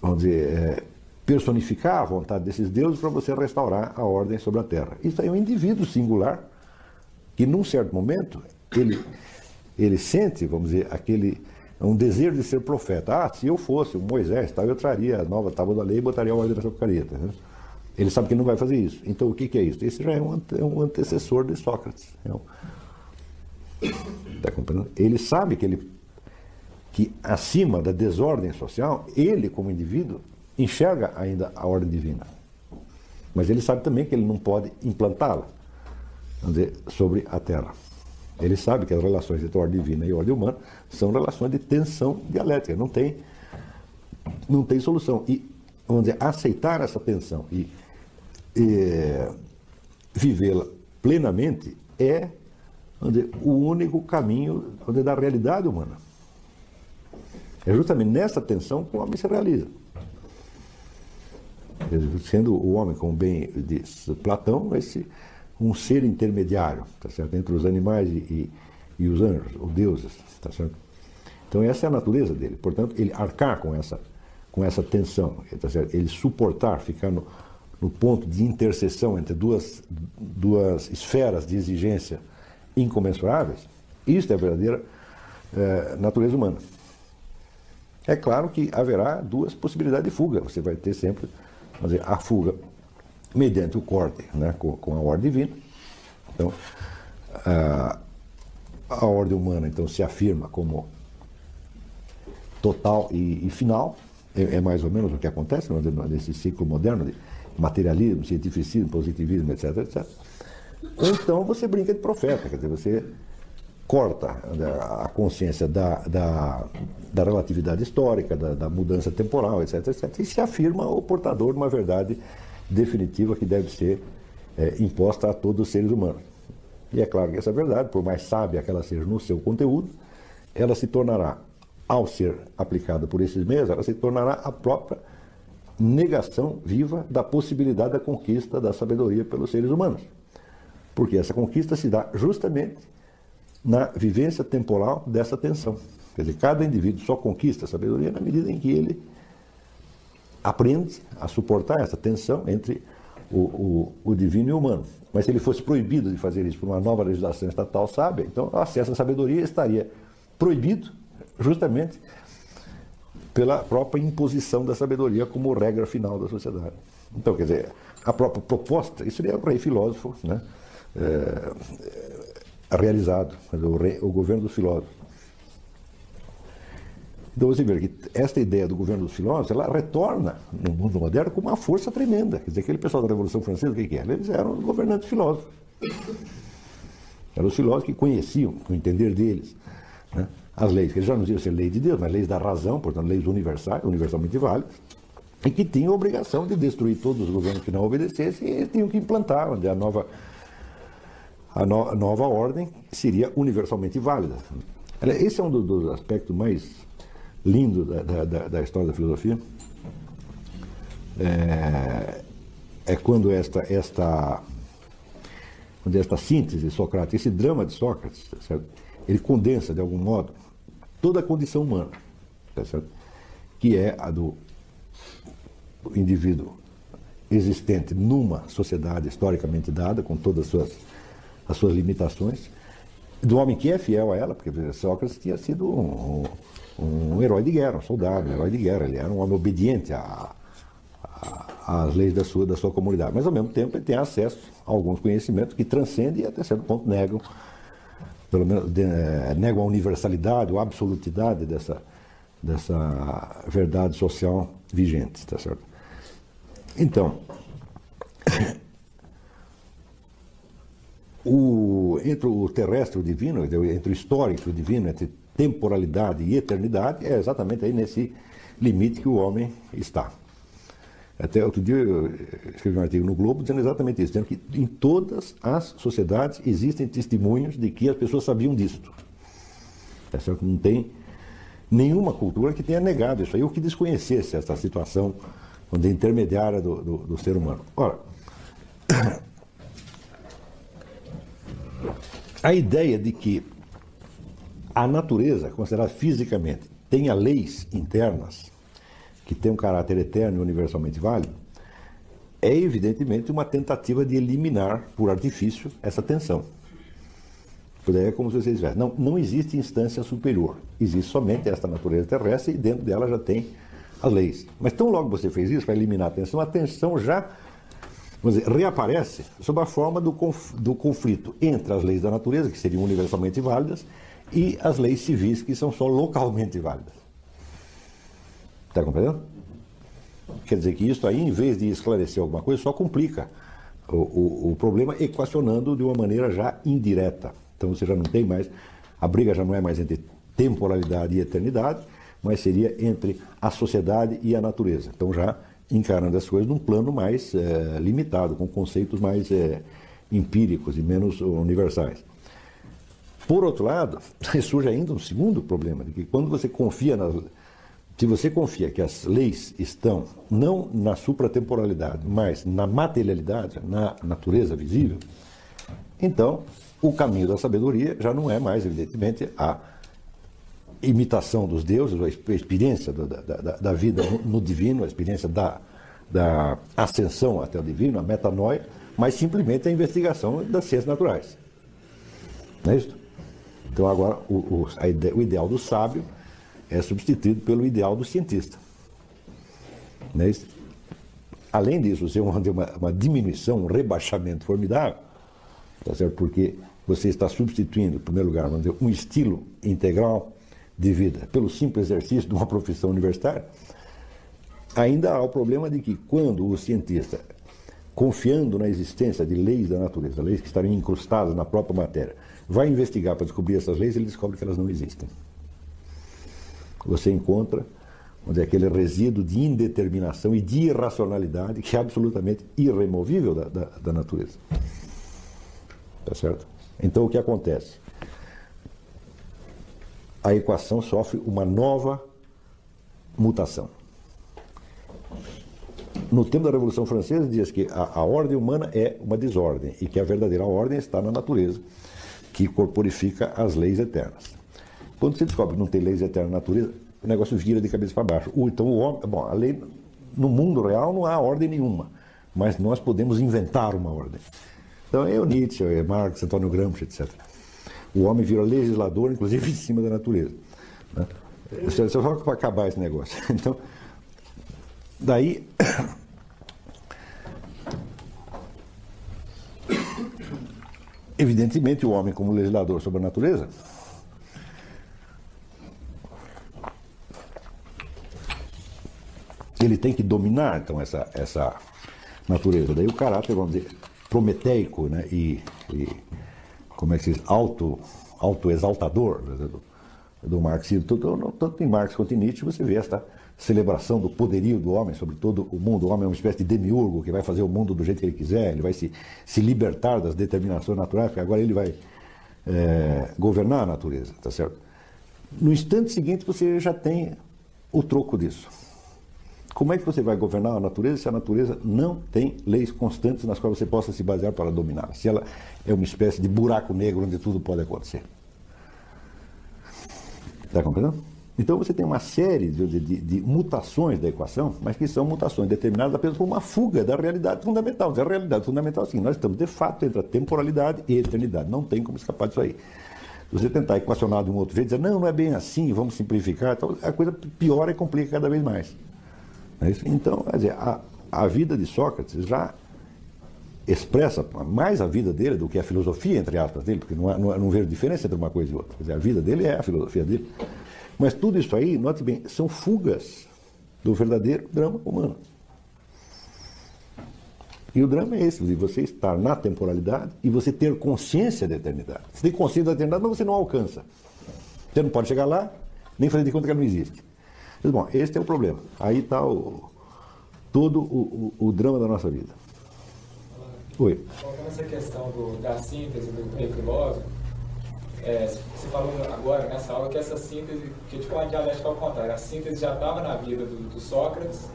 vamos dizer, é, personificar a vontade desses deuses para você restaurar a ordem sobre a terra. Isso aí é um indivíduo singular que, num certo momento, ele, ele sente, vamos dizer, aquele um desejo de ser profeta. Ah, se eu fosse Moisés, tal, eu traria a nova tábua da lei e botaria a ordem nessa porcaria. Tá, ele sabe que não vai fazer isso. Então o que, que é isso? Esse já é um, é um antecessor de Sócrates. É um... Tá compreendendo? Ele sabe que ele que acima da desordem social, ele como indivíduo enxerga ainda a ordem divina. Mas ele sabe também que ele não pode implantá-la, sobre a Terra. Ele sabe que as relações entre a ordem divina e a ordem humana são relações de tensão dialética, não tem, não tem solução. E, vamos dizer, aceitar essa tensão e, e vivê-la plenamente é o único caminho da realidade humana. É justamente nessa tensão que o homem se realiza. Sendo o homem, como bem diz Platão, esse um ser intermediário, tá certo? Entre os animais e, e, os anjos, os deuses, tá certo? Então essa é a natureza dele. Portanto, ele arcar com essa, com essa tensão, tá certo? ele suportar, ficar no, no ponto de interseção entre duas, duas esferas de exigência incomensuráveis, isso é a verdadeira é, natureza humana. É claro que haverá duas possibilidades de fuga. Você vai ter sempre dizer, a fuga mediante o corte né, com, com a ordem divina. Então, a, a ordem humana então se afirma como total e, e final, é, é, mais ou menos o que acontece né, nesse ciclo moderno de materialismo, cientificismo, positivismo, etc, etc. Então você brinca de profeta, quer dizer, você corta né, a consciência da, da, da relatividade histórica, da, da, mudança temporal, etc, etc, e se afirma o portador de uma verdade definitiva que deve ser é, imposta a todos os seres humanos. E é claro que essa verdade, por mais sábia que ela seja no seu conteúdo, ela se tornará, ao ser aplicada por esses meios, ela se tornará a própria negação viva da possibilidade da conquista da sabedoria pelos seres humanos. Porque essa conquista se dá justamente na vivência temporal dessa tensão. Quer dizer, cada indivíduo só conquista a sabedoria na medida em que ele aprende a suportar essa tensão entre o, o, o, divino e o humano. Mas se ele fosse proibido de fazer isso por uma nova legislação estatal sábia, então o acesso à sabedoria estaria proibido justamente pela própria imposição da sabedoria como regra final da sociedade. Então, quer dizer, a própria proposta, isso seria o rei filósofo né, é, realizado, o, rei, o governo dos filósofos. Então você vê que esta ideia do governo dos filósofos, ela retorna no mundo moderno com uma força tremenda. Quer dizer, aquele pessoal da Revolução Francesa, o que, que era? Eles eram governantes filósofos. Eram os filósofos que conheciam, com o entender deles, né, as leis, que já não diziam ser lei de Deus, mas leis da razão, portanto, leis universais, universalmente válidas, e que tinham a obrigação de destruir todos os governos que não obedecessem, e eles tinham que implantar a nova, a, no, a nova ordem seria universalmente válida. Esse é um dos aspectos mais lindo da, da, da história da filosofia é, é quando esta, esta, quando esta síntese de Sócrates, esse drama de Sócrates, certo? ele condensa de algum modo toda a condição humana, certo? que é a do indivíduo existente numa sociedade historicamente dada, com todas as suas, as suas limitações, do homem que é fiel a ela, porque Sócrates tinha sido um, um herói de guerra, um soldado, um herói de guerra. Ele era um homem obediente às leis da sua, da sua comunidade. Mas, ao mesmo tempo, ele tem acesso a alguns conhecimentos que transcendem e, até certo ponto, negam, pelo menos, de, eh, a universalidade ou a absolutidade dessa, dessa verdade social vigente. Tá certo? Então, o, entre o terrestre e o divino, entre o histórico e o divino, entre temporalidade e eternidade, é exatamente aí nesse limite que o homem está. Até outro dia eu escrevi um artigo no Globo dizendo exatamente isso, dizendo que em todas as sociedades existem testemunhos de que as pessoas sabiam disto. É certo? Não tem nenhuma cultura que tenha negado isso aí, ou que desconhecesse essa situação é intermediária do, do, do ser humano. Ora, a ideia de que a natureza, considerada fisicamente, tenha leis internas que têm um caráter eterno e universalmente válido, é evidentemente uma tentativa de eliminar por artifício essa tensão. É como se vocês dissessem, não, não existe instância superior, existe somente esta natureza terrestre e dentro dela já tem as leis. Mas tão logo você fez isso para eliminar a tensão, a tensão já vamos dizer, reaparece sob a forma do, do conflito entre as leis da natureza, que seriam universalmente válidas, e as leis civis, que são só localmente válidas. Está compreendendo? Quer dizer que isso aí, em vez de esclarecer alguma coisa, só complica o, o, o problema, equacionando de uma maneira já indireta. Então você já não tem mais, a briga já não é mais entre temporalidade e eternidade, mas seria entre a sociedade e a natureza. Então, já encarando as coisas num plano mais é, limitado, com conceitos mais é, empíricos e menos universais. Por outro lado, surge ainda um segundo problema, de que quando você confia nas. Se você confia que as leis estão não na supratemporalidade, mas na materialidade, na natureza visível, então o caminho da sabedoria já não é mais, evidentemente, a imitação dos deuses, a experiência da, da, da vida no, divino, a experiência da, da ascensão até o divino, a metanoia, mas simplesmente a investigação das ciências naturais. Não é isso? Então agora o, o, o ideal do sábio é substituído pelo ideal do cientista. É? Além disso, você tem uma, uma diminuição, um rebaixamento formidável, tá certo? porque você está substituindo, em primeiro lugar, um estilo integral de vida pelo simples exercício de uma profissão universitária, ainda há o problema de que quando o cientista, confiando na existência de leis da natureza, leis que estariam incrustadas na própria matéria, vai investigar para descobrir essas leis, ele descobre que elas não existem. Você encontra onde é aquele resíduo de indeterminação e de irracionalidade que é absolutamente irremovível da, da, da natureza. Tá certo? Então o que acontece? a equação sofre uma nova mutação. No tempo da Revolução Francesa, diz que a, a, ordem humana é uma desordem e que a verdadeira ordem está na natureza, que corporifica as leis eternas. Quando se descobre que não tem leis eternas na natureza, o negócio vira de cabeça para baixo. Então, o homem, bom, a lei, no mundo real não há ordem nenhuma, mas nós podemos inventar uma ordem. Então, é o Nietzsche, é Marx, Antônio Gramsci, etc. O homem vira legislador, inclusive em cima da natureza. Né? Só para acabar esse negócio. Então, daí. Evidentemente, o homem, como legislador sobre a natureza, ele tem que dominar então essa, essa natureza. Daí o caráter, vamos dizer, prometeico né, e, e como é que se diz, auto, auto-exaltador né, do, do marxismo. Tanto, tanto em Marx quanto em Nietzsche você vê esta celebração do poderio do homem sobre todo o mundo. O homem é uma espécie de demiurgo que vai fazer o mundo do jeito que ele quiser, ele vai se, se libertar das determinações naturais, porque agora ele vai é, governar a natureza, tá certo? No instante seguinte você já tem o troco disso. Como é que você vai governar a natureza se a natureza não tem leis constantes nas quais você possa se basear para dominá-la? Se ela é uma espécie de buraco negro onde tudo pode acontecer. Está compreendendo? Então você tem uma série de, de, de, mutações da equação, mas que são mutações determinadas apenas por uma fuga da realidade fundamental. A realidade fundamental é assim, nós estamos de fato entre a temporalidade e a eternidade. Não tem como escapar disso aí. você tentar equacionar de um outro jeito, dizer, não, não é bem assim, vamos simplificar, então a coisa piora e complica cada vez mais. É então, quer dizer, a, a vida de Sócrates já expressa mais a vida dele do que a filosofia, entre aspas, dele, porque não, não, não vejo diferença entre uma coisa e outra. Quer dizer, a vida dele é a filosofia dele. Mas tudo isso aí, note bem, são fugas do verdadeiro drama humano. E o drama é esse, de você estar na temporalidade e você ter consciência da eternidade. Você tem consciência da eternidade, mas você não alcança. Você não pode chegar lá, nem fazer de conta que ela não existe. Mas, bom, esse é o problema. Aí está o, todo o, o, o, drama da nossa vida. Oi. Voltando essa questão do, da síntese do filósofo, é, você falou agora nessa aula que essa síntese, que tipo a dialética ao contrário, a síntese já estava na vida do, do Sócrates,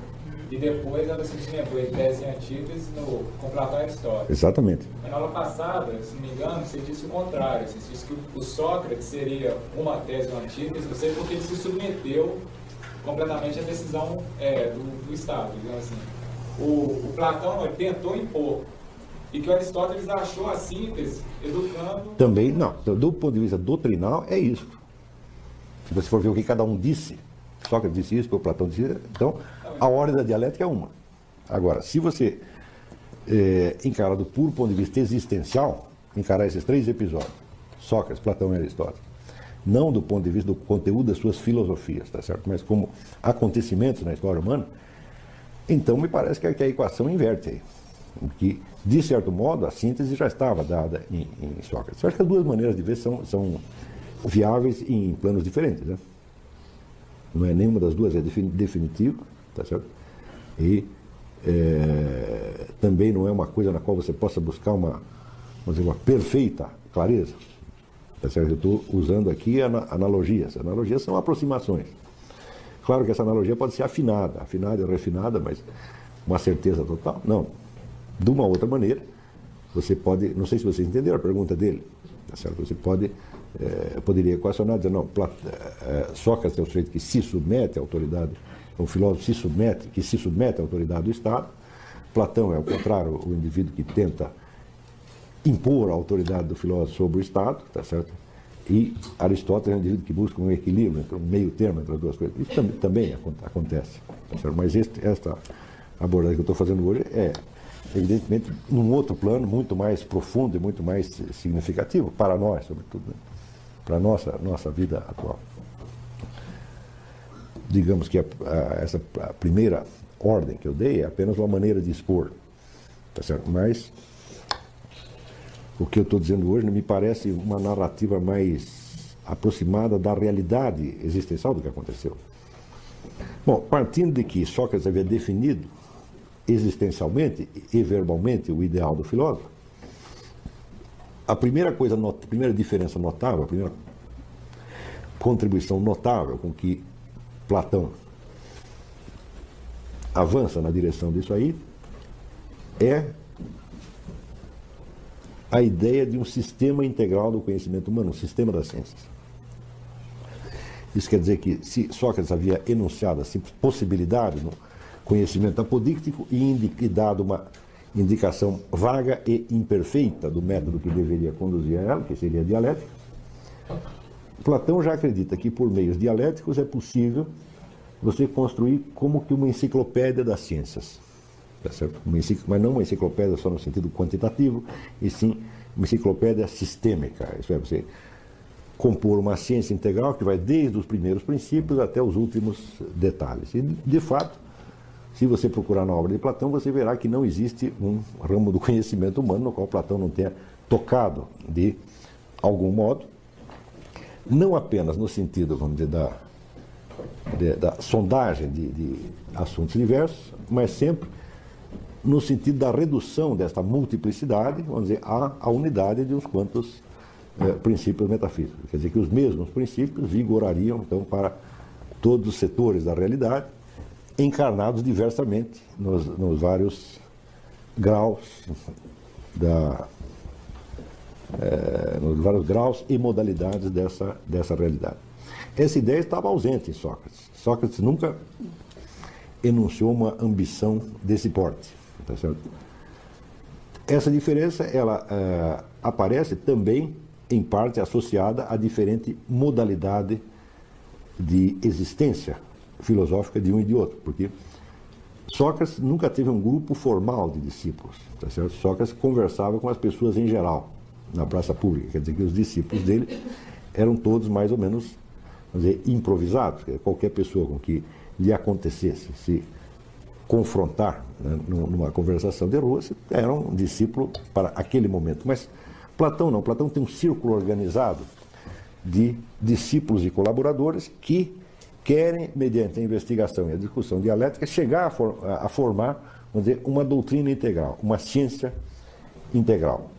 e depois ela se lembrou de tese e antítese no, com Platão e Aristóteles. Exatamente. Na aula passada, se não me engano, você disse o contrário. Você disse que o Sócrates seria uma tese ou antítese, você porque ele se submeteu completamente à decisão é, do, do, Estado, assim. O, o Platão tentou impor e que Aristóteles achou a síntese educando. Também, não. Do ponto de vista doutrinal, é isso. Se você for ver o que cada um disse, Sócrates disse isso, o Platão disse isso, então a ordem da dialética é uma. Agora, se você é, encara do puro ponto de vista existencial, encarar esses três episódios, Sócrates, Platão e Aristóteles, não do ponto de vista do conteúdo das suas filosofias, tá certo? Mas como acontecimentos na história humana, então me parece que a, equação inverte aí. Que, de certo modo, a síntese já estava dada em, em Sócrates. Eu acho que as duas maneiras de ver são, são viáveis em planos diferentes. Né? Não é nenhuma das duas é definitiva, tá certo? E é, também não é uma coisa na qual você possa buscar uma, uma perfeita clareza. Tá certo? Eu estou usando aqui analogias. Analogias são aproximações. Claro que essa analogia pode ser afinada, afinada e refinada, mas uma certeza total? Não. De uma outra maneira, você pode, não sei se vocês entenderam a pergunta dele, tá certo? Você pode, é, poderia equacionar, dizer, não, é, Sócrates é o sujeito que se submete à autoridade um filósofo se submete, que se submete à autoridade do Estado. Platão é, ao contrário, o indivíduo que tenta impor a autoridade do filósofo sobre o Estado, tá certo? E Aristóteles é um indivíduo que busca um equilíbrio, um meio termo entre as duas coisas. Isso também, também acontece. Tá certo? Mas este, esta abordagem que eu estou fazendo hoje é, evidentemente, num outro plano muito mais profundo e muito mais significativo, para nós, sobretudo, né? para a nossa, nossa vida atual digamos que a, a, essa primeira ordem que eu dei é apenas uma maneira de expor, tá certo? Mas o que eu estou dizendo hoje me parece uma narrativa mais aproximada da realidade existencial do que aconteceu. Bom, partindo de que Sócrates havia definido existencialmente e verbalmente o ideal do filósofo, a primeira coisa, a primeira diferença notável, a primeira contribuição notável com que Platão avança na direção disso aí, é a ideia de um sistema integral do conhecimento humano, um sistema das ciências. Isso quer dizer que se Sócrates havia enunciado a simples possibilidade no conhecimento apodíctico e dado uma indicação vaga e imperfeita do método que deveria conduzir a ela, que seria a dialética, Platão já acredita que por meios dialéticos é possível você construir como que uma enciclopédia das ciências. Tá certo? Mas não uma enciclopédia só no sentido quantitativo, e sim uma enciclopédia sistêmica. Isso é, você compor uma ciência integral que vai desde os primeiros princípios até os últimos detalhes. E, de fato, se você procurar na obra de Platão, você verá que não existe um ramo do conhecimento humano no qual Platão não tenha tocado de algum modo não apenas no sentido, vamos dizer, da, de, da sondagem de, de assuntos diversos, mas sempre no sentido da redução desta multiplicidade, vamos dizer, à, à unidade de uns quantos é, princípios metafísicos. Quer dizer que os mesmos princípios vigorariam, então, para todos os setores da realidade, encarnados diversamente nos, nos vários graus da, é, nos vários graus e modalidades dessa, dessa realidade. Essa ideia estava ausente em Sócrates. Sócrates nunca enunciou uma ambição desse porte. Tá certo? Essa diferença ela é, aparece também em parte associada a diferente modalidade de existência filosófica de um e de outro, porque Sócrates nunca teve um grupo formal de discípulos, tá certo? Sócrates conversava com as pessoas em geral, na praça pública, quer dizer que os discípulos dele eram todos mais ou menos, dizer, improvisados, qualquer pessoa com que lhe acontecesse se confrontar né, numa conversação de rua, era um discípulo para aquele momento. Mas Platão não, Platão tem um círculo organizado de discípulos e colaboradores que querem, mediante a investigação e a discussão dialética, chegar a, for, a formar, vamos dizer, uma doutrina integral, uma ciência integral.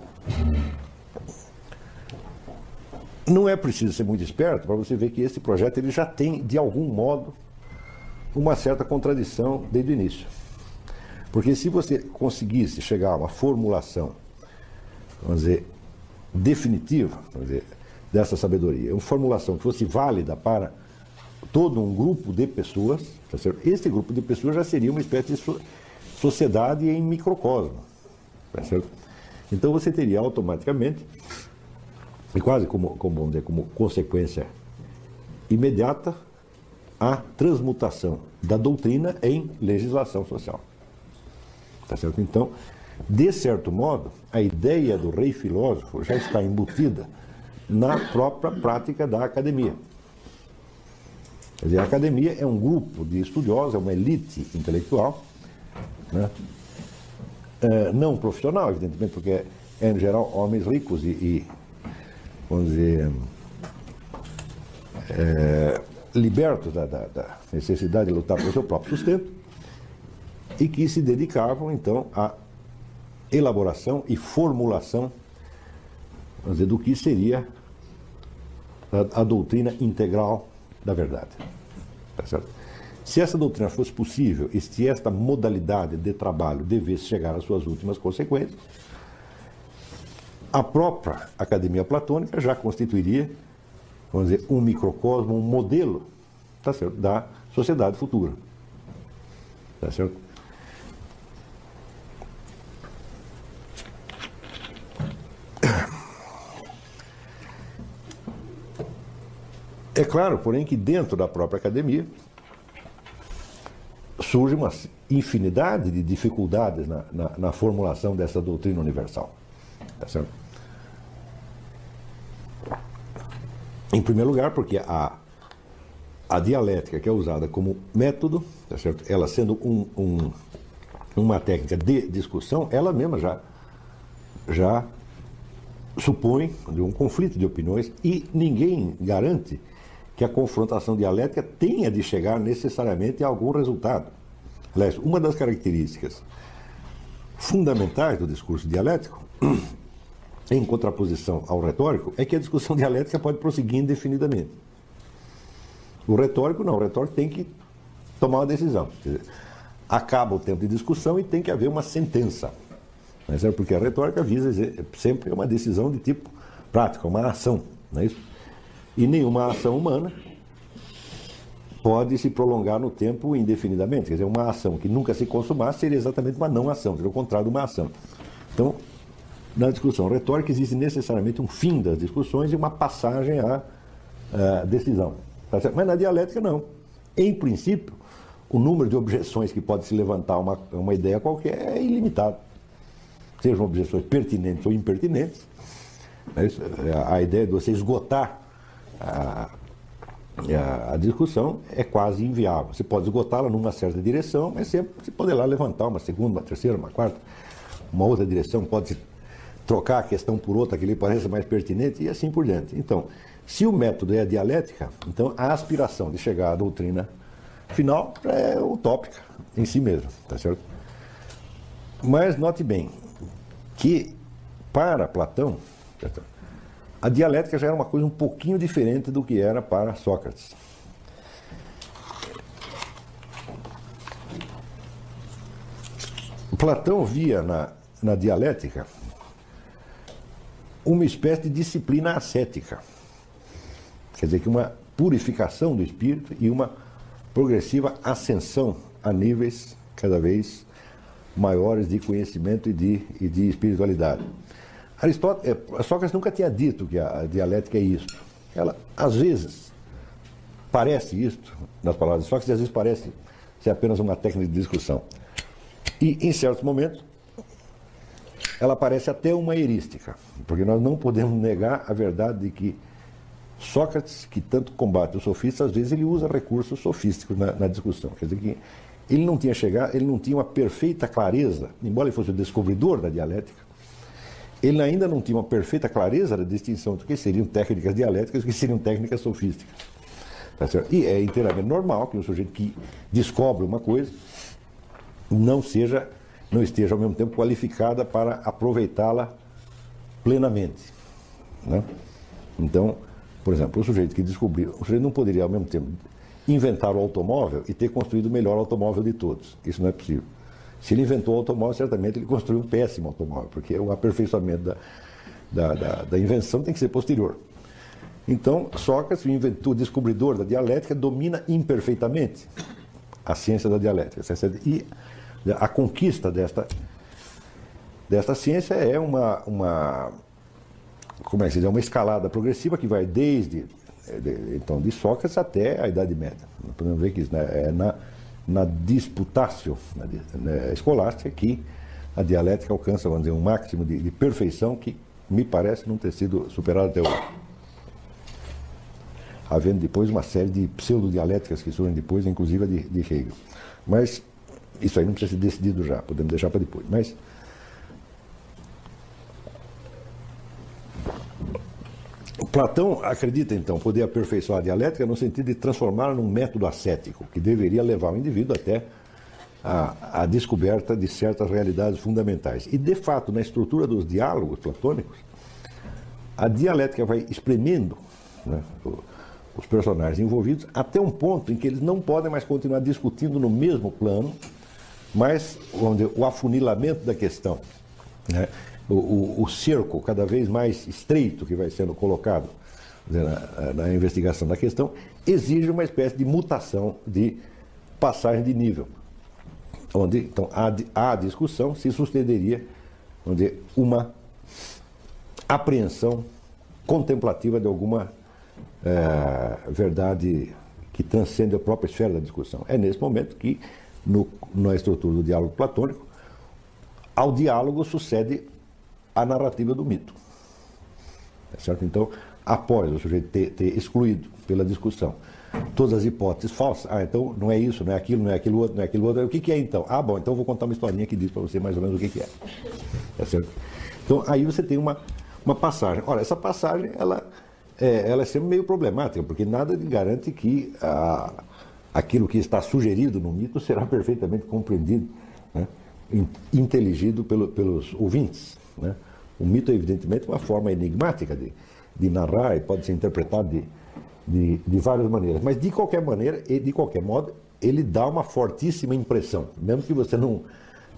Não é preciso ser muito esperto para você ver que esse projeto ele já tem, de algum modo, uma certa contradição desde o início. Porque se você conseguisse chegar a uma formulação, vamos dizer, definitiva, vamos dizer, dessa sabedoria, uma formulação que fosse válida para todo um grupo de pessoas, tá esse grupo de pessoas já seria uma espécie de so sociedade em microcosmo. Tá? Então você teria automaticamente, e quase como, como, dizer, como consequência imediata, a transmutação da doutrina em legislação social. Tá certo? Então, de certo modo, a ideia do rei filósofo já está embutida na própria prática da academia. Quer dizer, a academia é um grupo de estudiosos, é uma elite intelectual, né? é, não profissional, evidentemente, porque é, em geral, homens ricos e, e vamos dizer, é, libertos da, da, da necessidade de lutar pelo seu próprio sustento, e que se dedicavam, então, à elaboração e formulação dizer, do que seria a, a doutrina integral da verdade. Tá certo? Se essa doutrina fosse possível e se esta modalidade de trabalho devesse chegar às suas últimas consequências, a própria academia platônica já constituiria, vamos dizer, um microcosmo, um modelo tá certo? da sociedade futura. Tá certo? É claro, porém, que dentro da própria academia surge uma infinidade de dificuldades na, na, na formulação dessa doutrina universal. Tá certo? Em primeiro lugar, porque a, a dialética que é usada como método, tá certo? ela sendo um, um, uma técnica de discussão, ela mesma já, já supõe um conflito de opiniões e ninguém garante que a confrontação dialética tenha de chegar necessariamente a algum resultado. Aliás, uma das características fundamentais do discurso dialético, em contraposição ao retórico, é que a discussão dialética pode prosseguir indefinidamente. O retórico não, o retórico tem que tomar uma decisão. Dizer, acaba o tempo de discussão e tem que haver uma sentença. Mas é porque a retórica visa sempre uma decisão de tipo prático, uma ação, não é isso? E nenhuma ação humana pode se prolongar no tempo indefinidamente. Quer dizer, uma ação que nunca se consumasse seria exatamente uma não ação, seria o contrário de uma ação. Então, na discussão retórica existe necessariamente um fim das discussões e uma passagem à, à decisão. Tá Mas na dialética não. Em princípio, o número de objeções que pode se levantar uma, uma ideia qualquer é ilimitado. Sejam objeções pertinentes ou impertinentes. É a ideia de você esgotar a, a, a, discussão é quase inviável. Você pode esgotá-la numa certa direção, mas sempre você poderá levantar uma segunda, uma terceira, uma quarta, uma outra direção, pode trocar a questão por outra que lhe pareça mais pertinente e assim por diante. Então, se o método é a dialética, então a aspiração de chegar à doutrina final é utópica em si mesmo, tá certo? Mas note bem que para Platão, a dialética já era uma coisa um pouquinho diferente do que era para Sócrates. Platão via na, na dialética uma espécie de disciplina ascética. Quer dizer, que uma purificação do espírito e uma progressiva ascensão a níveis cada vez maiores de conhecimento e de, e de espiritualidade. Aristóteles, é, Sócrates nunca tinha dito que a dialética é isto. Ela, às vezes, parece isto, nas palavras de Sócrates, às vezes parece ser apenas uma técnica de discussão. E, em certos momentos, ela parece até uma erística, porque nós não podemos negar a verdade de que Sócrates, que tanto combate os sofistas, às vezes ele usa recursos sofísticos na, na discussão. Quer dizer que ele não tinha chegado, ele não tinha uma perfeita clareza, embora ele fosse o descobridor da dialética, ele ainda não tinha uma perfeita clareza da distinção do que seriam técnicas dialéticas e do que seriam técnicas sofísticas. Tá e é inteiramente normal que um sujeito que descobre uma coisa não seja, não esteja ao mesmo tempo qualificada para aproveitá-la plenamente. Né? Então, por exemplo, o sujeito que descobriu, o sujeito não poderia ao mesmo tempo inventar o automóvel e ter construído o melhor automóvel de todos. Isso não é possível. Se ele inventou o automóvel, certamente ele construiu um péssimo automóvel, porque o aperfeiçoamento da, da, da, da invenção tem que ser posterior. Então, Sócrates, o inventor, o descobridor da dialética, domina imperfeitamente a ciência da dialética. E a conquista desta, desta ciência é uma, uma, como é que se diz, é uma escalada progressiva que vai desde de, então, de Sócrates até a Idade Média. Podemos ver que isso né, é na, na disputácio na, na escolástica que a dialética alcança, vamos dizer, um máximo de, de perfeição que me parece não ter sido superado até hoje havendo depois uma série de pseudo-dialéticas que surgem depois, inclusive a de, de Hegel. Mas isso aí não precisa ser decidido já, podemos deixar para depois. Mas Platão acredita, então, poder aperfeiçoar a dialética no sentido de transformá-la num método ascético, que deveria levar o indivíduo até a, a, descoberta de certas realidades fundamentais. E, de fato, na estrutura dos diálogos platônicos, a dialética vai espremendo né, os personagens envolvidos até um ponto em que eles não podem mais continuar discutindo no mesmo plano, mas onde o afunilamento da questão, né, o, o, o, cerco cada vez mais estreito que vai sendo colocado na, na investigação da questão, exige uma espécie de mutação de passagem de nível, onde então a discussão se sustenderia onde uma apreensão contemplativa de alguma é, verdade que transcende a própria esfera da discussão. É nesse momento que, no, na estrutura do diálogo platônico, ao diálogo sucede a narrativa do mito. É certo? Então, após o sujeito ter, ter, excluído pela discussão todas as hipóteses falsas, ah, então não é isso, não é aquilo, não é aquilo outro, não é aquilo outro, o que, que é então? Ah, bom, então vou contar uma historinha que diz para você mais ou menos o que, que é. é certo? Então, aí você tem uma, uma passagem. Ora, essa passagem, ela é, ela é sempre meio problemática, porque nada garante que a, aquilo que está sugerido no mito será perfeitamente compreendido, né, inteligido pelo, pelos ouvintes. Né? O mito é, evidentemente, uma forma enigmática de, de narrar e pode ser interpretado de, de, de, várias maneiras. Mas, de qualquer maneira e de qualquer modo, ele dá uma fortíssima impressão. Mesmo que você não,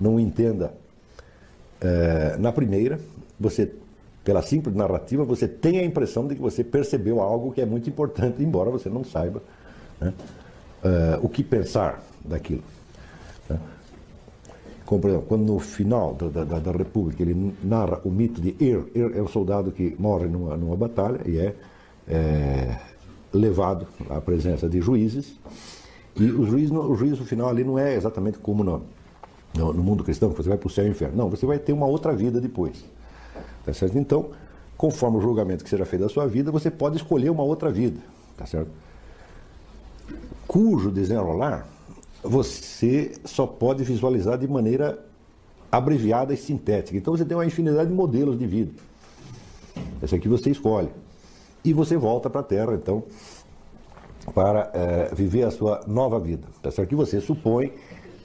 não entenda é, na primeira, você pela simples narrativa, você tem a impressão de que você percebeu algo que é muito importante, embora você não saiba né, uh, o que pensar daquilo. Né? Como, por exemplo, quando no final da, da, da, República ele narra o mito de Er, Er é o soldado que morre numa, numa batalha e é, é levado à presença de juízes, e o juiz, o juízo final ali não é exatamente como no, no, no mundo cristão, que você vai para o céu e o inferno. Não, você vai ter uma outra vida depois. Tá certo? Então, conforme o julgamento que seja feito da sua vida, você pode escolher uma outra vida. Tá certo? Cujo desenrolar você só pode visualizar de maneira abreviada e sintética. Então você tem uma infinidade de modelos de vida. Esse aqui você escolhe. E você volta para a Terra, então, para é, viver a sua nova vida. Tá certo? Que você supõe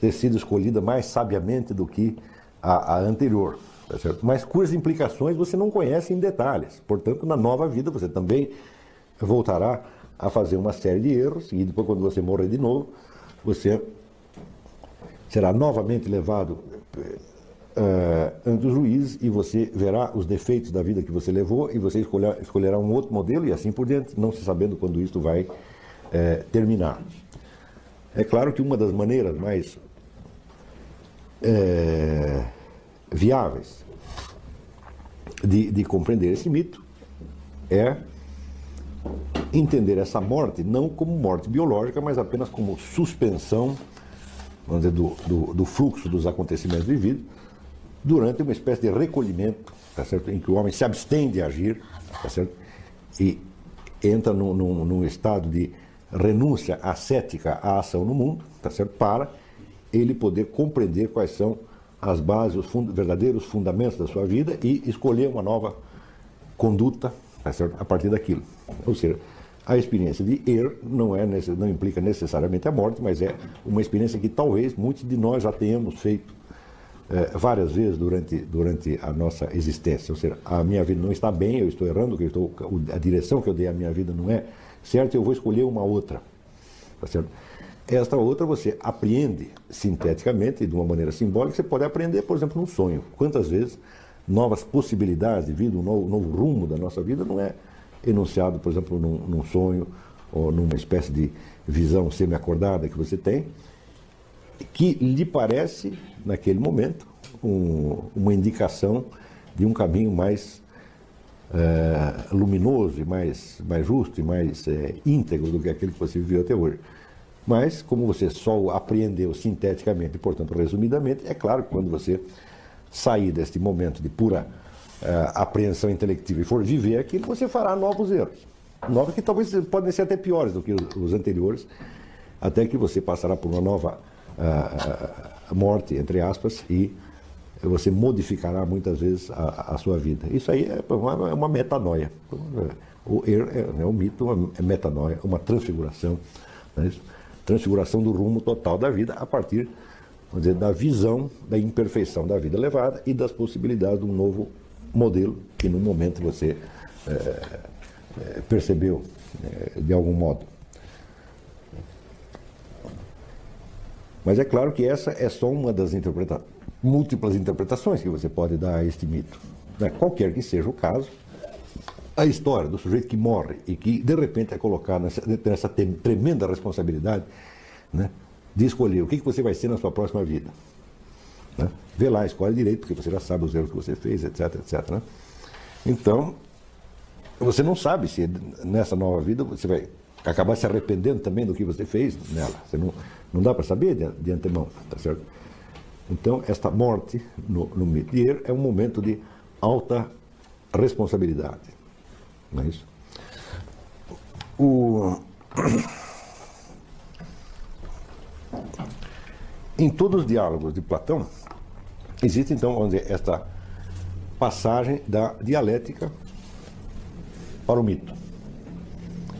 ter sido escolhida mais sabiamente do que a, a anterior. Tá Mas cujas implicações você não conhece em detalhes. Portanto, na nova vida você também voltará a fazer uma série de erros e depois, quando você morrer de novo, você será novamente levado uh, ante os juízes e você verá os defeitos da vida que você levou e você escolher, escolherá um outro modelo e assim por diante, não se sabendo quando isto vai uh, terminar. É claro que uma das maneiras mais uh, viáveis de, de compreender esse mito é entender essa morte não como morte biológica, mas apenas como suspensão vamos dizer, do, do, do fluxo dos acontecimentos vividos durante uma espécie de recolhimento, tá certo? em que o homem se abstém de agir tá certo? e entra num, num, num estado de renúncia ascética à ação no mundo, tá certo? para ele poder compreender quais são as bases, os fund verdadeiros fundamentos da sua vida e escolher uma nova conduta tá certo? a partir daquilo. Ou seja, a experiência de er não, é, não implica necessariamente a morte, mas é uma experiência que talvez muitos de nós já tenhamos feito é, várias vezes durante, durante a nossa existência. Ou seja, a minha vida não está bem, eu estou errando, eu estou, a direção que eu dei à minha vida não é certa, eu vou escolher uma outra. Tá certo? Esta outra você apreende sinteticamente, de uma maneira simbólica, você pode aprender, por exemplo, num sonho. Quantas vezes novas possibilidades de vida, um novo, novo rumo da nossa vida não é enunciado, por exemplo, num, num sonho ou numa espécie de visão semi-acordada que você tem, que lhe parece, naquele momento, um, uma indicação de um caminho mais é, luminoso e mais, mais justo e mais é, íntegro do que aquele que você viveu até hoje. Mas, como você só apreendeu sinteticamente portanto, resumidamente, é claro que quando você sair deste momento de pura apreensão intelectiva e for viver aquilo, você fará novos erros. Novos que talvez podem ser até piores do que os anteriores, até que você passará por uma nova uh, morte, entre aspas, e você modificará muitas vezes a, a sua vida. Isso aí é uma, é uma metanoia. O er é, é um mito, uma é metanoia, uma transfiguração. Né? Transfiguração do rumo total da vida a partir dizer, da visão da imperfeição da vida levada e das possibilidades de um novo modelo que no momento você é, percebeu é, de algum modo. Mas é claro que essa é só uma das interpreta múltiplas interpretações que você pode dar a este mito. Né? Qualquer que seja o caso, a história do sujeito que morre e que de repente é colocado nessa, nessa tremenda responsabilidade né, de escolher o que, que você vai ser na sua próxima vida. Né? Vê lá, escolhe direito, porque você já sabe os erros que você fez, etc, etc. Né? Então, você não sabe se nessa nova vida você vai acabar se arrependendo também do que você fez nela. Você não, não dá para saber de, de, antemão, tá certo? Então, esta morte no, no Mitier é um momento de alta responsabilidade. Não é isso? O... Em todos os diálogos de Platão, existe então, esta passagem da dialética para o mito.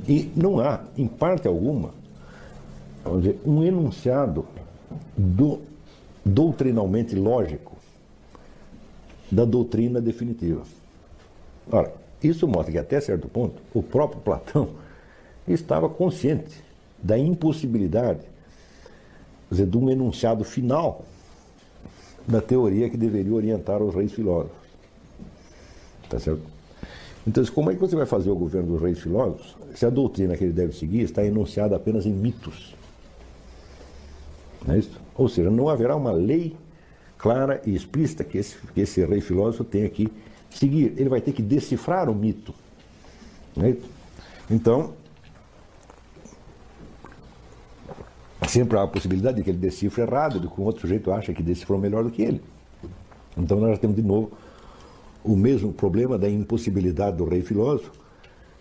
E não há, em parte alguma, dizer, um enunciado do, doutrinalmente lógico da doutrina definitiva. Ora, isso mostra que até certo ponto o próprio Platão estava consciente da impossibilidade dizer, de um enunciado final da teoria que deveria orientar os reis filósofos. Tá certo? Então, como é que você vai fazer o governo dos reis filósofos se a doutrina que ele deve seguir está enunciada apenas em mitos? Não é isso? Ou seja, não haverá uma lei clara e explícita que esse, que esse rei filósofo tenha que seguir. Ele vai ter que decifrar o mito. É? Então, sempre há a possibilidade de que ele decifre errado, de que um outro sujeito acha que decifrou melhor do que ele. Então nós temos de novo o mesmo problema da impossibilidade do rei filósofo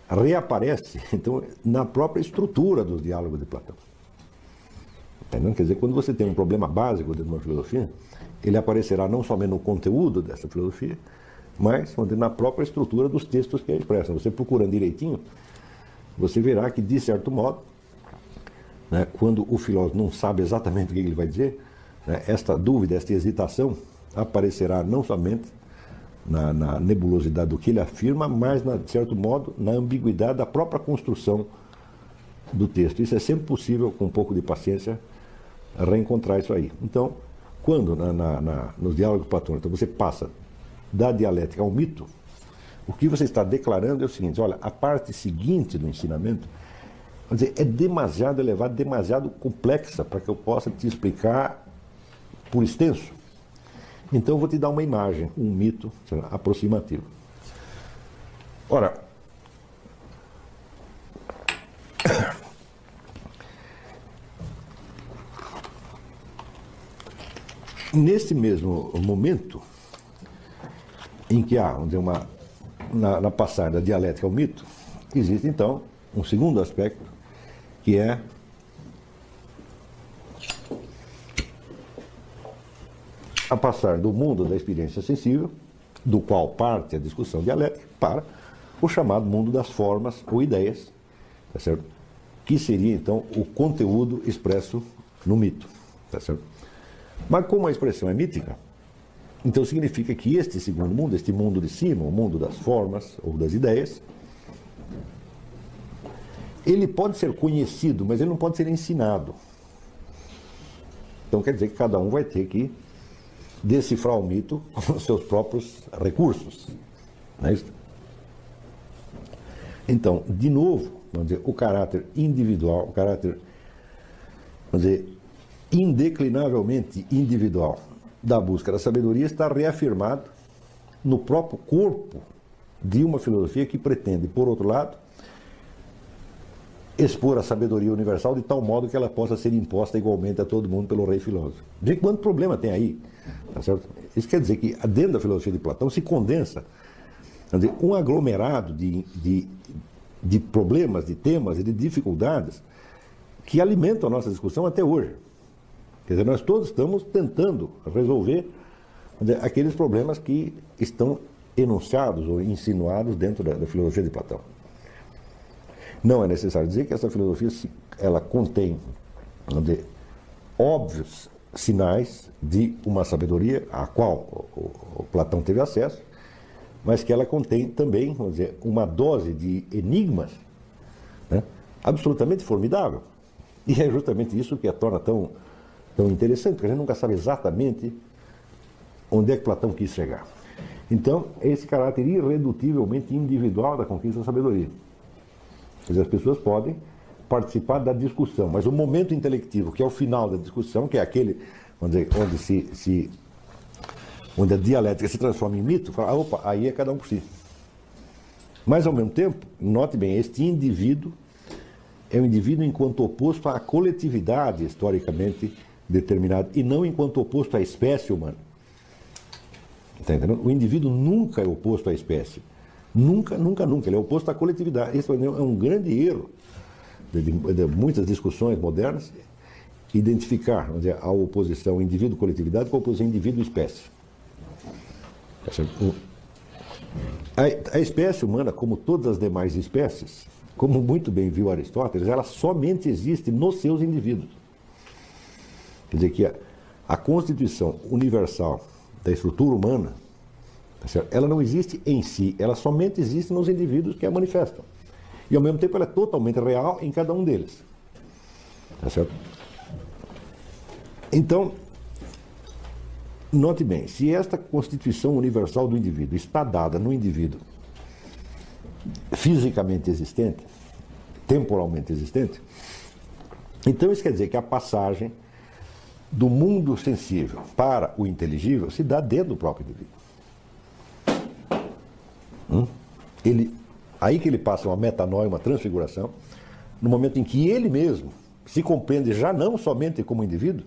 reaparece então na própria estrutura dos diálogos de Platão. Entendeu? Quer dizer, quando você tem um problema básico de uma filosofia, ele aparecerá não somente no conteúdo dessa filosofia, mas na própria estrutura dos textos que ele expressa. Você procurando direitinho, você verá que, de certo modo, né, quando o filósofo não sabe exatamente o que ele vai dizer, né, esta dúvida, esta hesitação aparecerá não somente na, na, nebulosidade do que ele afirma, mas, na, de certo modo, na ambiguidade da própria construção do texto. Isso é sempre possível, com um pouco de paciência, reencontrar isso aí. Então, quando na, na, nos diálogos platônicos você passa da dialética ao mito, o que você está declarando é o seguinte: olha, a parte seguinte do ensinamento Quer dizer, é demasiado elevado, demasiado complexa para que eu possa te explicar por extenso. Então eu vou te dar uma imagem, um mito aproximativo. Ora, nesse mesmo momento em que há vamos dizer, uma, na, na passagem da dialética ao mito, existe então um segundo aspecto que é a passar do mundo da experiência sensível, do qual parte a discussão dialética, para o chamado mundo das formas ou ideias, tá certo? que seria então o conteúdo expresso no mito. Tá certo? Mas como a expressão é mítica, então significa que este segundo mundo, este mundo de cima, o mundo das formas ou das ideias, ele pode ser conhecido, mas ele não pode ser ensinado. Então quer dizer que cada um vai ter que decifrar o mito com os seus próprios recursos. Não é isso? Então, de novo, vamos dizer, o caráter individual, o caráter, vamos dizer, indeclinavelmente individual da busca da sabedoria está reafirmado no próprio corpo de uma filosofia que pretende, por outro lado, expor a sabedoria universal de tal modo que ela possa ser imposta igualmente a todo mundo pelo rei filósofo. Vê quanto problema tem aí. Tá? Isso quer dizer que dentro da filosofia de Platão se condensa um aglomerado de, de, de problemas, de temas e de dificuldades que alimentam a nossa discussão até hoje. Quer dizer, nós todos estamos tentando resolver aqueles problemas que estão enunciados ou insinuados dentro da, da filosofia de Platão. Não é necessário dizer que essa filosofia ela contém óbvios sinais de uma sabedoria a qual o, Platão teve acesso, mas que ela contém também, vamos dizer, uma dose de enigmas né, absolutamente formidável. E é justamente isso que a torna tão, tão interessante, porque a gente nunca sabe exatamente onde é que Platão quis chegar. Então, esse caráter irredutivelmente individual da conquista da sabedoria. Quer dizer, as pessoas podem participar da discussão, mas o momento intelectivo, que é o final da discussão, que é aquele onde, onde, se, se, onde a dialética se transforma em mito, fala, ah, opa, aí é cada um por si. Mas, ao mesmo tempo, note bem, este indivíduo é um indivíduo enquanto oposto à coletividade historicamente determinada e não enquanto oposto à espécie humana. Entendendo? O indivíduo nunca é oposto à espécie. Nunca, nunca, nunca. Ele é oposto à coletividade. Esse é um grande erro de, de, muitas discussões modernas identificar dizer, a oposição indivíduo-coletividade com a oposição indivíduo-espécie. A, a espécie humana, como todas as demais espécies, como muito bem viu Aristóteles, ela somente existe nos seus indivíduos. Quer dizer que a, a constituição universal da estrutura humana ela não existe em si, ela somente existe nos indivíduos que a manifestam. E ao mesmo tempo ela é totalmente real em cada um deles. Tá certo? Então, note bem, se esta constituição universal do indivíduo está dada no indivíduo fisicamente existente, temporalmente existente, então isso quer dizer que a passagem do mundo sensível para o inteligível se dá dentro do próprio indivíduo. Hum? Ele, aí que ele passa uma metanoia, uma transfiguração, no momento em que ele mesmo se compreende já não somente como indivíduo,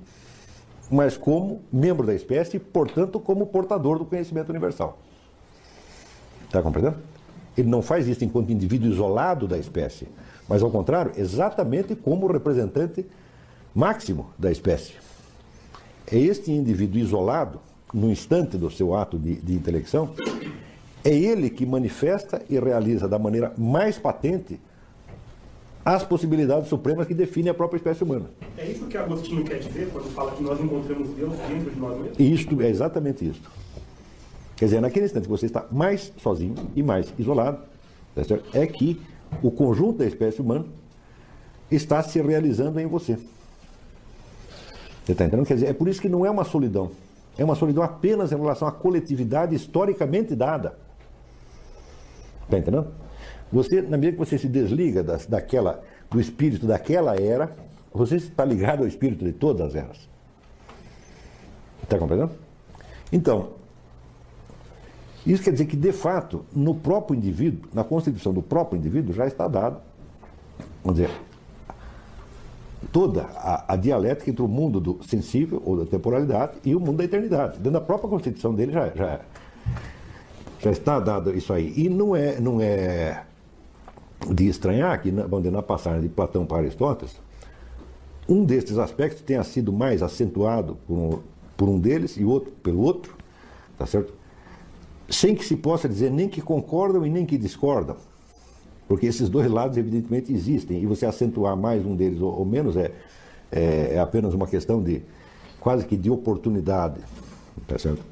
mas como membro da espécie portanto, como portador do conhecimento universal. Está compreendendo? Ele não faz isso enquanto indivíduo isolado da espécie, mas, ao contrário, exatamente como representante máximo da espécie. É este indivíduo isolado, no instante do seu ato de, de intelecção, é ele que manifesta e realiza da maneira mais patente as possibilidades supremas que definem a própria espécie humana. É isso que Agostinho quer dizer quando fala que nós encontramos Deus dentro de nós mesmos? Isto é exatamente isso. Quer dizer, naquele instante que você está mais sozinho e mais isolado, tá é que o conjunto da espécie humana está se realizando em você. Você está entendendo? Quer dizer, é por isso que não é uma solidão. É uma solidão apenas em relação à coletividade historicamente dada. Está entendendo? Você, na medida que você se desliga das, daquela, do espírito daquela era, você está ligado ao espírito de todas as eras. Está compreendendo? Então, Isso quer dizer que, de fato, no próprio indivíduo, na constituição do próprio indivíduo, já está dado, vamos dizer, toda a, a, dialética entre o mundo do sensível ou da temporalidade e o mundo da eternidade. Dentro da própria constituição dele já, já, já está dado isso aí. E não é, não é de estranhar que, na, na passagem de Platão para Aristóteles, um destes aspectos tenha sido mais acentuado por um, por um deles e outro pelo outro, tá certo? Sem que se possa dizer nem que concordam e nem que discordam. Porque esses dois lados, evidentemente, existem. E você acentuar mais um deles ou, ou menos é, é, é, apenas uma questão de quase que de oportunidade. Tá certo?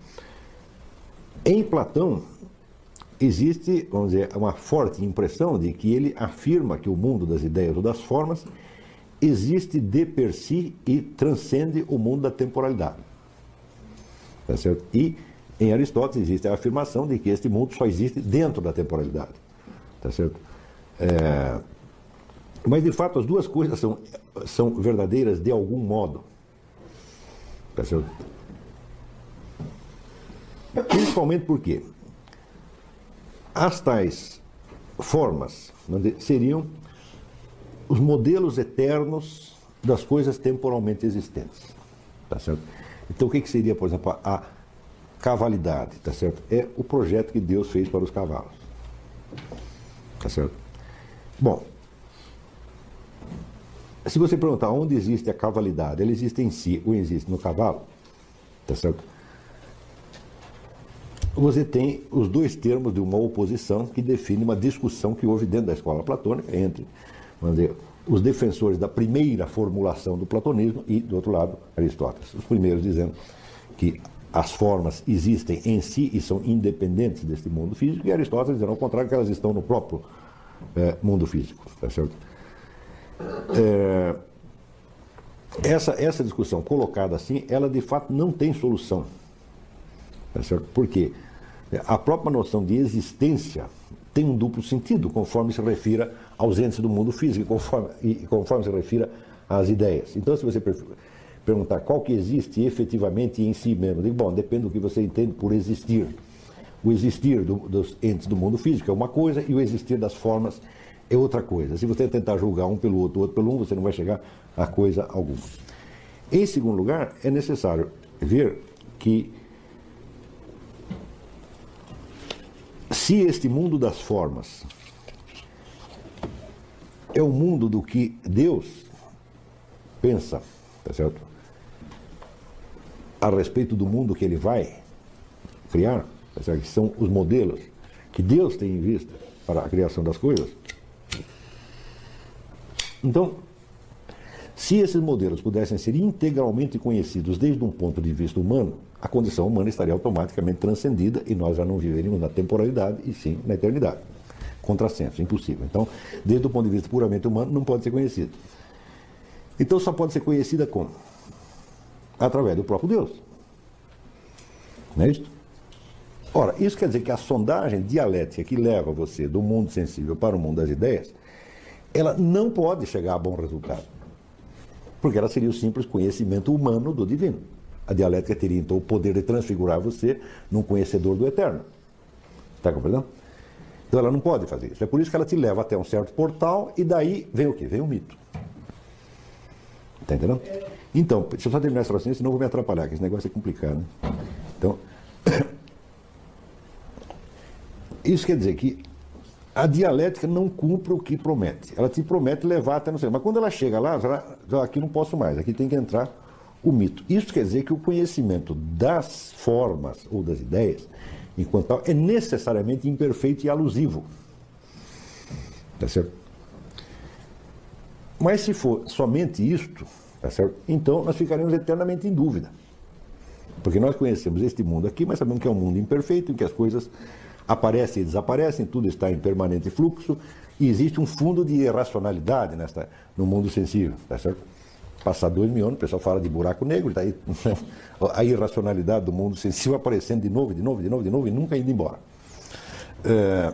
Em Platão, existe, vamos dizer, uma forte impressão de que ele afirma que o mundo das ideias ou das formas existe de per si e transcende o mundo da temporalidade. Tá certo? E em Aristóteles existe a afirmação de que este mundo só existe dentro da temporalidade. Tá certo? É... Mas de fato as duas coisas são, são verdadeiras de algum modo. Tá certo? Principalmente porque as tais formas seriam os modelos eternos das coisas temporalmente existentes. Tá certo? Então, o que, que seria, por exemplo, a cavalidade? Tá certo? É o projeto que Deus fez para os cavalos. Tá certo? Bom, se você perguntar onde existe a cavalidade, ela existe em si ou existe no cavalo, tá certo? Você tem os dois termos de uma oposição que define uma discussão que houve dentro da escola platônica entre dizer, os defensores da primeira formulação do platonismo e, do outro lado, Aristóteles. Os primeiros dizendo que as formas existem em si e são independentes deste mundo físico, e Aristóteles dizendo ao contrário, que elas estão no próprio é, mundo físico. Tá certo? É, essa, essa discussão colocada assim, ela de fato não tem solução. Tá certo? Por quê? A própria noção de existência tem um duplo sentido, conforme se refira aos entes do mundo físico e conforme, e conforme se refira às ideias. Então, se você perguntar qual que existe efetivamente em si mesmo, digo, bom, depende do que você entende por existir. O existir do, dos entes do mundo físico é uma coisa e o existir das formas é outra coisa. Se você tentar julgar um pelo outro, outro pelo um, você não vai chegar a coisa alguma. Em segundo lugar, é necessário ver que Se este mundo das formas é o mundo do que Deus pensa, tá certo? A respeito do mundo que ele vai criar, tá certo? que são os modelos que Deus tem em vista para a criação das coisas. Então, se esses modelos pudessem ser integralmente conhecidos desde um ponto de vista humano, a condição humana estaria automaticamente transcendida e nós já não viveríamos na temporalidade e sim na eternidade. Contrassenso, impossível. Então, desde o ponto de vista puramente humano, não pode ser conhecido. Então, só pode ser conhecida como? Através do próprio Deus. Não é isso? Ora, isso quer dizer que a sondagem dialética que leva você do mundo sensível para o mundo das ideias, ela não pode chegar a bom resultado. Porque ela seria o simples conhecimento humano do divino. A dialética teria então o poder de transfigurar você num conhecedor do eterno. Está compreendendo? Então ela não pode fazer isso. É por isso que ela te leva até um certo portal e daí vem o quê? Vem o mito. Está entendendo? Então, deixa eu só terminar essa raciocínio, senão eu vou me atrapalhar, que esse negócio é complicado. Né? Então, isso quer dizer que a dialética não cumpre o que promete. Ela te promete levar até não sei. Mas quando ela chega lá, aqui não posso mais, aqui tem que entrar o mito. Isso quer dizer que o conhecimento das formas ou das ideias, enquanto tal, é necessariamente imperfeito e alusivo. Tá certo? Mas se for somente isto, tá certo? Então nós ficaremos eternamente em dúvida. Porque nós conhecemos este mundo aqui, mas sabemos que é um mundo imperfeito, em que as coisas aparecem e desaparecem, tudo está em permanente fluxo, e existe um fundo de irracionalidade nesta, no mundo sensível, tá certo? passar dois mil anos, o pessoal fala de buraco negro, tá daí então, a irracionalidade do mundo sensível aparecendo de novo, de novo, de novo, de novo e nunca indo embora. É...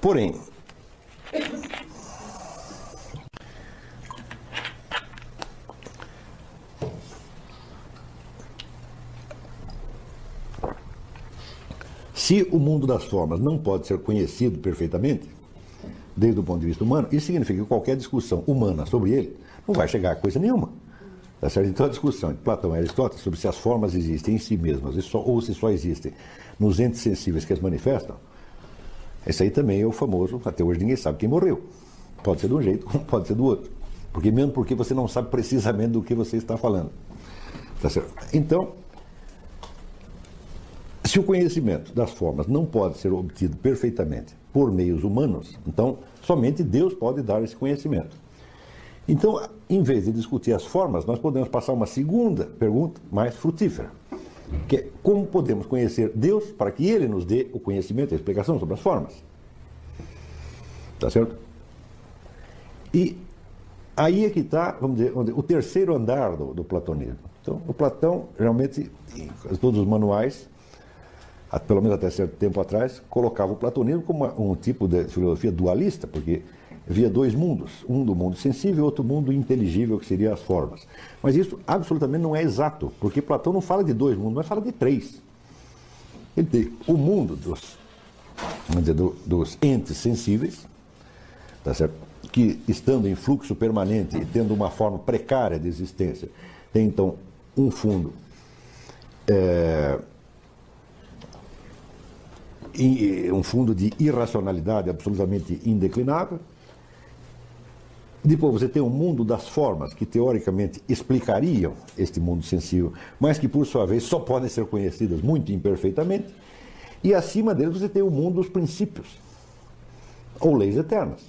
Porém, se o mundo das formas não pode ser conhecido perfeitamente, desde o ponto de vista humano, isso significa que qualquer discussão humana sobre ele não vai chegar a coisa nenhuma. Tá certo? Então a discussão de Platão e Aristóteles sobre se as formas existem em si mesmas ou se só existem nos entes sensíveis que as manifestam, esse aí também é o famoso, até hoje ninguém sabe quem morreu. Pode ser de um jeito, pode ser do outro. Porque mesmo porque você não sabe precisamente do que você está falando. Tá certo? Então, se o conhecimento das formas não pode ser obtido perfeitamente por meios humanos, então somente Deus pode dar esse conhecimento. Então, em vez de discutir as formas, nós podemos passar uma segunda pergunta mais frutífera, que é como podemos conhecer Deus para que Ele nos dê o conhecimento e a explicação sobre as formas. Tá certo? E aí é que está, vamos dizer, o terceiro andar do, do platonismo. Então, o Platão, realmente, todos os manuais, pelo menos até certo tempo atrás, colocava o platonismo como um tipo de filosofia dualista, porque havia dois mundos, um do mundo sensível e outro mundo inteligível, que seriam as formas. Mas isso absolutamente não é exato, porque Platão não fala de dois mundos, mas fala de três. Ele tem o mundo dos, dizer, do, dos entes sensíveis, tá certo? que estando em fluxo permanente e tendo uma forma precária de existência, tem então um fundo é, um fundo de irracionalidade absolutamente indeclinável. Depois você tem o mundo das formas, que teoricamente explicariam este mundo sensível, mas que por sua vez só podem ser conhecidas muito imperfeitamente. E acima deles você tem o mundo dos princípios, ou leis eternas,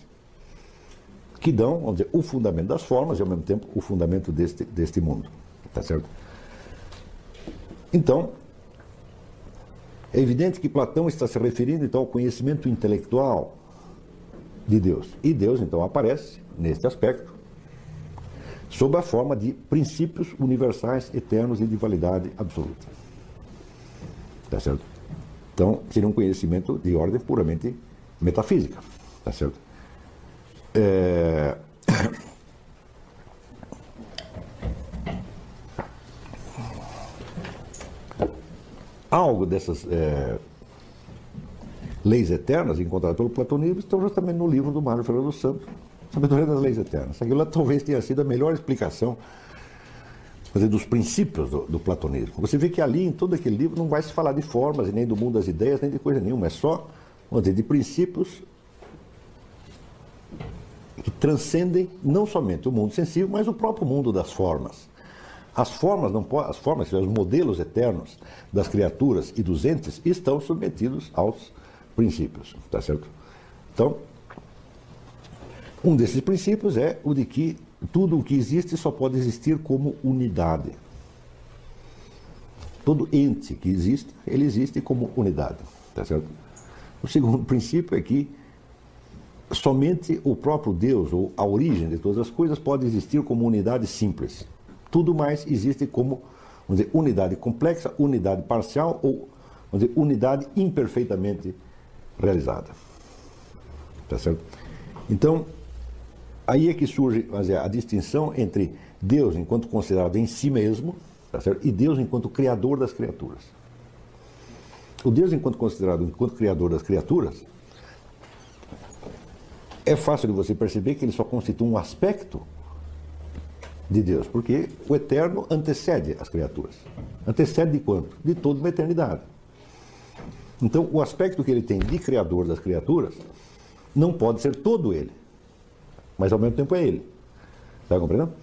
que dão, vamos dizer, o fundamento das formas e ao mesmo tempo o fundamento deste, deste mundo. Tá certo? Então, é evidente que Platão está se referindo então ao conhecimento intelectual de Deus. E Deus então aparece neste aspecto sob a forma de princípios universais, eternos e de validade absoluta. Tá certo? Então, seria um conhecimento de ordem puramente metafísica. Tá certo? É... algo dessas é, leis eternas encontradas pelo platonismo estão justamente no livro do Mário Fernando Santos, Sabedoria das Leis Eternas. Aquilo talvez tenha sido a melhor explicação dizer, dos princípios do, do, platonismo. Você vê que ali, em todo aquele livro, não vai se falar de formas, nem do mundo das ideias, nem de coisa nenhuma. É só, vamos dizer, de princípios que transcendem não somente o mundo sensível, mas o próprio mundo das formas. As formas, não as formas, os modelos eternos das criaturas e dos entes estão submetidos aos princípios, tá certo? Então, um desses princípios é o de que tudo o que existe só pode existir como unidade. Todo ente que existe, ele existe como unidade, tá certo? O segundo princípio é que somente o próprio Deus, ou a origem de todas as coisas, pode existir como unidade simples. Tudo mais existe como vamos dizer, unidade complexa, unidade parcial ou vamos dizer, unidade imperfeitamente realizada. Tá certo? Então, aí é que surge dizer, a distinção entre Deus enquanto considerado em si mesmo tá certo? e Deus enquanto criador das criaturas. O Deus enquanto considerado enquanto criador das criaturas é fácil de você perceber que ele só constitui um aspecto de Deus, porque o eterno antecede as criaturas. Antecede de quanto? De toda uma eternidade. Então, o aspecto que ele tem de criador das criaturas não pode ser todo ele, mas ao mesmo tempo é ele. Está compreendendo?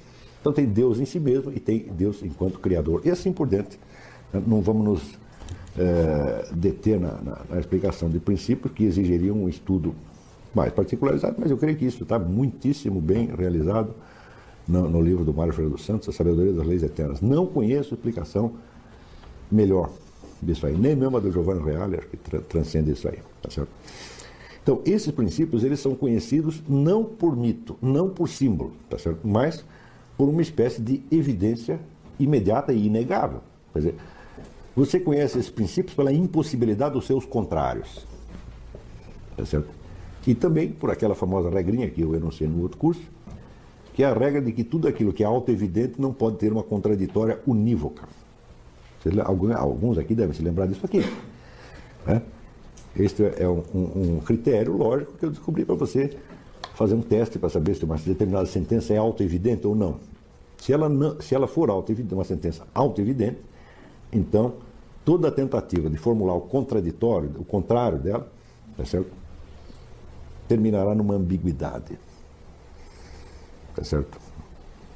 Então, tem Deus em si mesmo e tem Deus enquanto criador. E assim por diante. Não vamos nos é, deter na, na, na explicação de princípios que exigiriam um estudo mais particularizado, mas eu creio que isso está muitíssimo bem realizado no, no livro do Mário Ferreira dos Santos, A Sabedoria das Leis Eternas. Não conheço explicação melhor disso aí, nem mesmo a do Giovanni Reale, acho que tra transcende isso aí, tá certo? Então, esses princípios, eles são conhecidos não por mito, não por símbolo, tá certo? Mas por uma espécie de evidência imediata e inegável. Quer dizer, você conhece esses princípios pela impossibilidade dos seus contrários, tá certo? E também por aquela famosa regrinha que eu enunciei no outro curso, que é a regra de que tudo aquilo que é auto-evidente não pode ter uma contraditória unívoca. Alguns aqui devem se lembrar disso aqui. Né? Este é um, um, um critério lógico que eu descobri para você fazer um teste para saber se uma determinada sentença é auto-evidente ou não. Se ela, não, se ela for auto-evidente, uma sentença auto-evidente, então toda tentativa de formular o contraditório, o contrário dela, tá certo? terminará numa ambiguidade. Tá certo?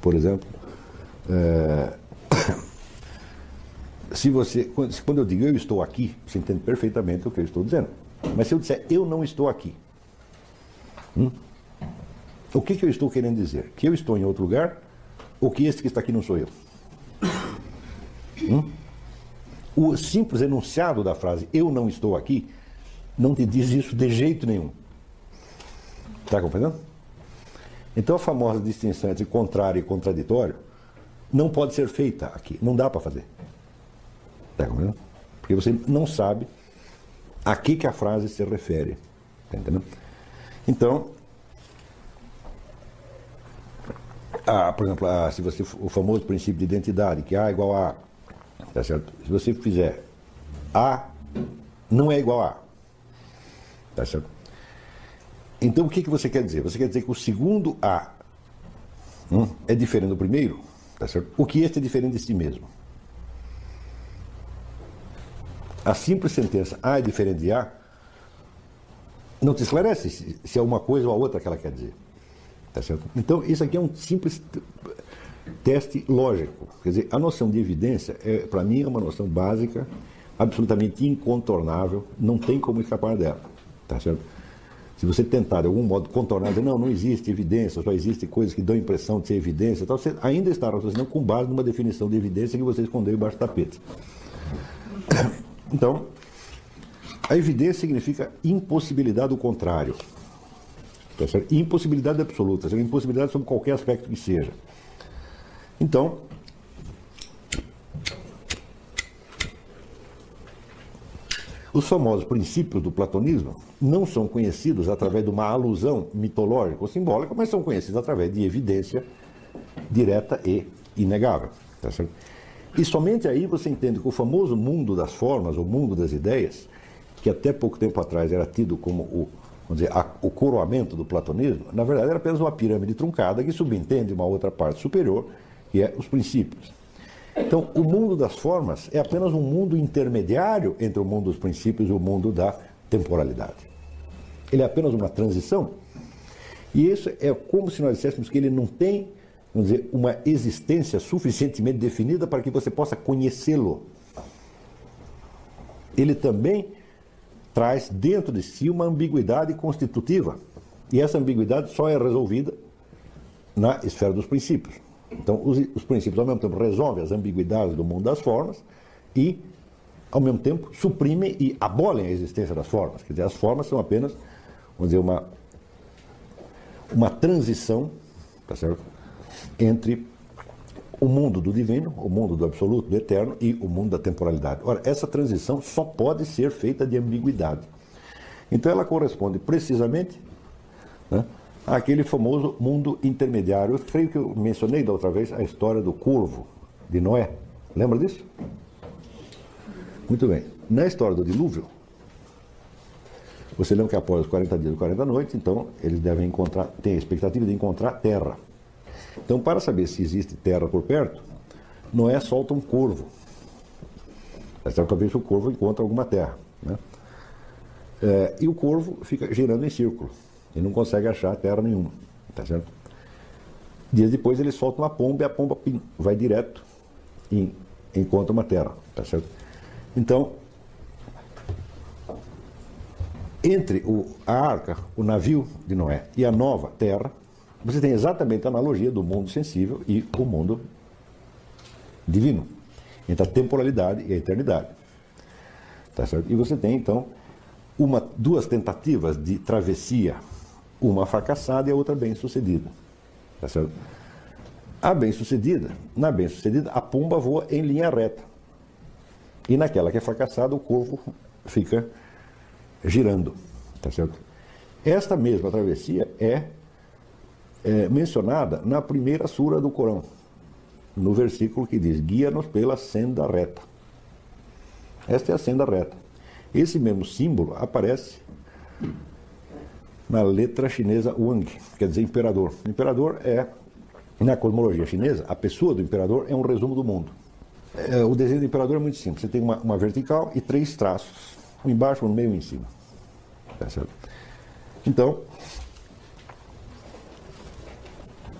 Por exemplo, é, se você, quando eu digo eu estou aqui, você entende perfeitamente o que eu estou dizendo. Mas se eu disser eu não estou aqui, hum, o que, que eu estou querendo dizer? Que eu estou em outro lugar ou que este que está aqui não sou eu? Hum? O simples enunciado da frase eu não estou aqui não te diz isso de jeito nenhum. Está compreendendo? Então a famosa distinção entre contrário e contraditório não pode ser feita aqui. Não dá para fazer. Compreendendo? Porque você não sabe a que, que a frase se refere. Está entendendo? Então, ah, por exemplo, ah, se você o famoso princípio de identidade, que A é igual a A, tá certo? Se você fizer A não é igual a A, tá certo? Então o que, que você quer dizer? Você quer dizer que o segundo A hum, é diferente do primeiro, tá certo? O que este é diferente de si mesmo. A simples sentença A é diferente de A não te esclarece se, se é uma coisa ou a outra que ela quer dizer. Tá certo? Então, isso aqui é um simples teste lógico. Quer dizer, a noção de evidência, é, para mim, é uma noção básica, absolutamente incontornável, não tem como escapar dela. Tá certo? Se você tentar de algum modo contornar, dizer, não, não existe evidência, só existem coisas que dão impressão de ser evidência, tal, você ainda está raciocinando com base numa definição de evidência que você escondeu embaixo do tapete. Então, a evidência significa impossibilidade do contrário. Tá certo? Impossibilidade absoluta, impossibilidade sobre qualquer aspecto que seja. Então, os famosos princípios do platonismo não são conhecidos através de uma alusão mitológica ou simbólica, mas são conhecidos através de evidência direta e inegável. Tá? E somente aí você entende que o famoso mundo das formas, o mundo das ideias, que até pouco tempo atrás era tido como o vamos dizer, a, o coroamento do platonismo, na verdade era apenas uma pirâmide truncada que subentende uma outra parte superior, que é os princípios. Então, o mundo das formas é apenas um mundo intermediário entre o mundo dos princípios e o mundo da temporalidade. Ele é apenas uma transição. E isso é como se nós disséssemos que ele não tem, vamos dizer, uma existência suficientemente definida para que você possa conhecê-lo. Ele também traz dentro de si uma ambiguidade constitutiva. E essa ambiguidade só é resolvida na esfera dos princípios. Então, os, os, princípios, ao mesmo tempo, resolvem as ambiguidades do mundo das formas e, ao mesmo tempo, suprimem e abolem a existência das formas. Quer dizer, as formas são apenas, vamos dizer, uma, uma transição tá certo? entre o mundo do divino, o mundo do absoluto, do eterno e o mundo da temporalidade. Ora, essa transição só pode ser feita de ambiguidade. Então ela corresponde precisamente né, àquele famoso mundo intermediário. Eu creio que eu mencionei da outra vez a história do corvo de Noé. Lembra disso? Muito bem. Na história do dilúvio, você lembra que após os 40 dias e 40 noites, então eles devem encontrar, tem a expectativa de encontrar terra. Então, para saber se existe terra por perto, Noé solta um corvo. Ver se o corvo encontra alguma terra. Né? É, e o corvo fica girando em círculo e não consegue achar terra nenhuma. Tá certo? Dias depois ele solta uma pomba e a pomba pim, vai direto e encontra uma terra. Tá certo? Então, entre o, a arca, o navio de Noé e a nova terra, você tem exatamente a analogia do mundo sensível e o mundo divino, entre a temporalidade e a eternidade. Tá certo? E você tem, então, uma, duas tentativas de travessia, uma fracassada e a outra bem-sucedida. Tá certo? A bem-sucedida, na bem-sucedida, a pomba voa em linha reta. E naquela que é fracassada, o corvo fica girando. Tá certo? Esta mesma travessia é é, mencionada na primeira sura do Corão, no versículo que diz: Guia-nos pela senda reta. Esta é a senda reta. Esse mesmo símbolo aparece na letra chinesa Wang, quer dizer imperador. Imperador é, na cosmologia chinesa, a pessoa do imperador é um resumo do mundo. É, o desenho do imperador é muito simples. Você tem uma, uma vertical e três traços, um embaixo, um no meio e um em cima. Tá certo? Então,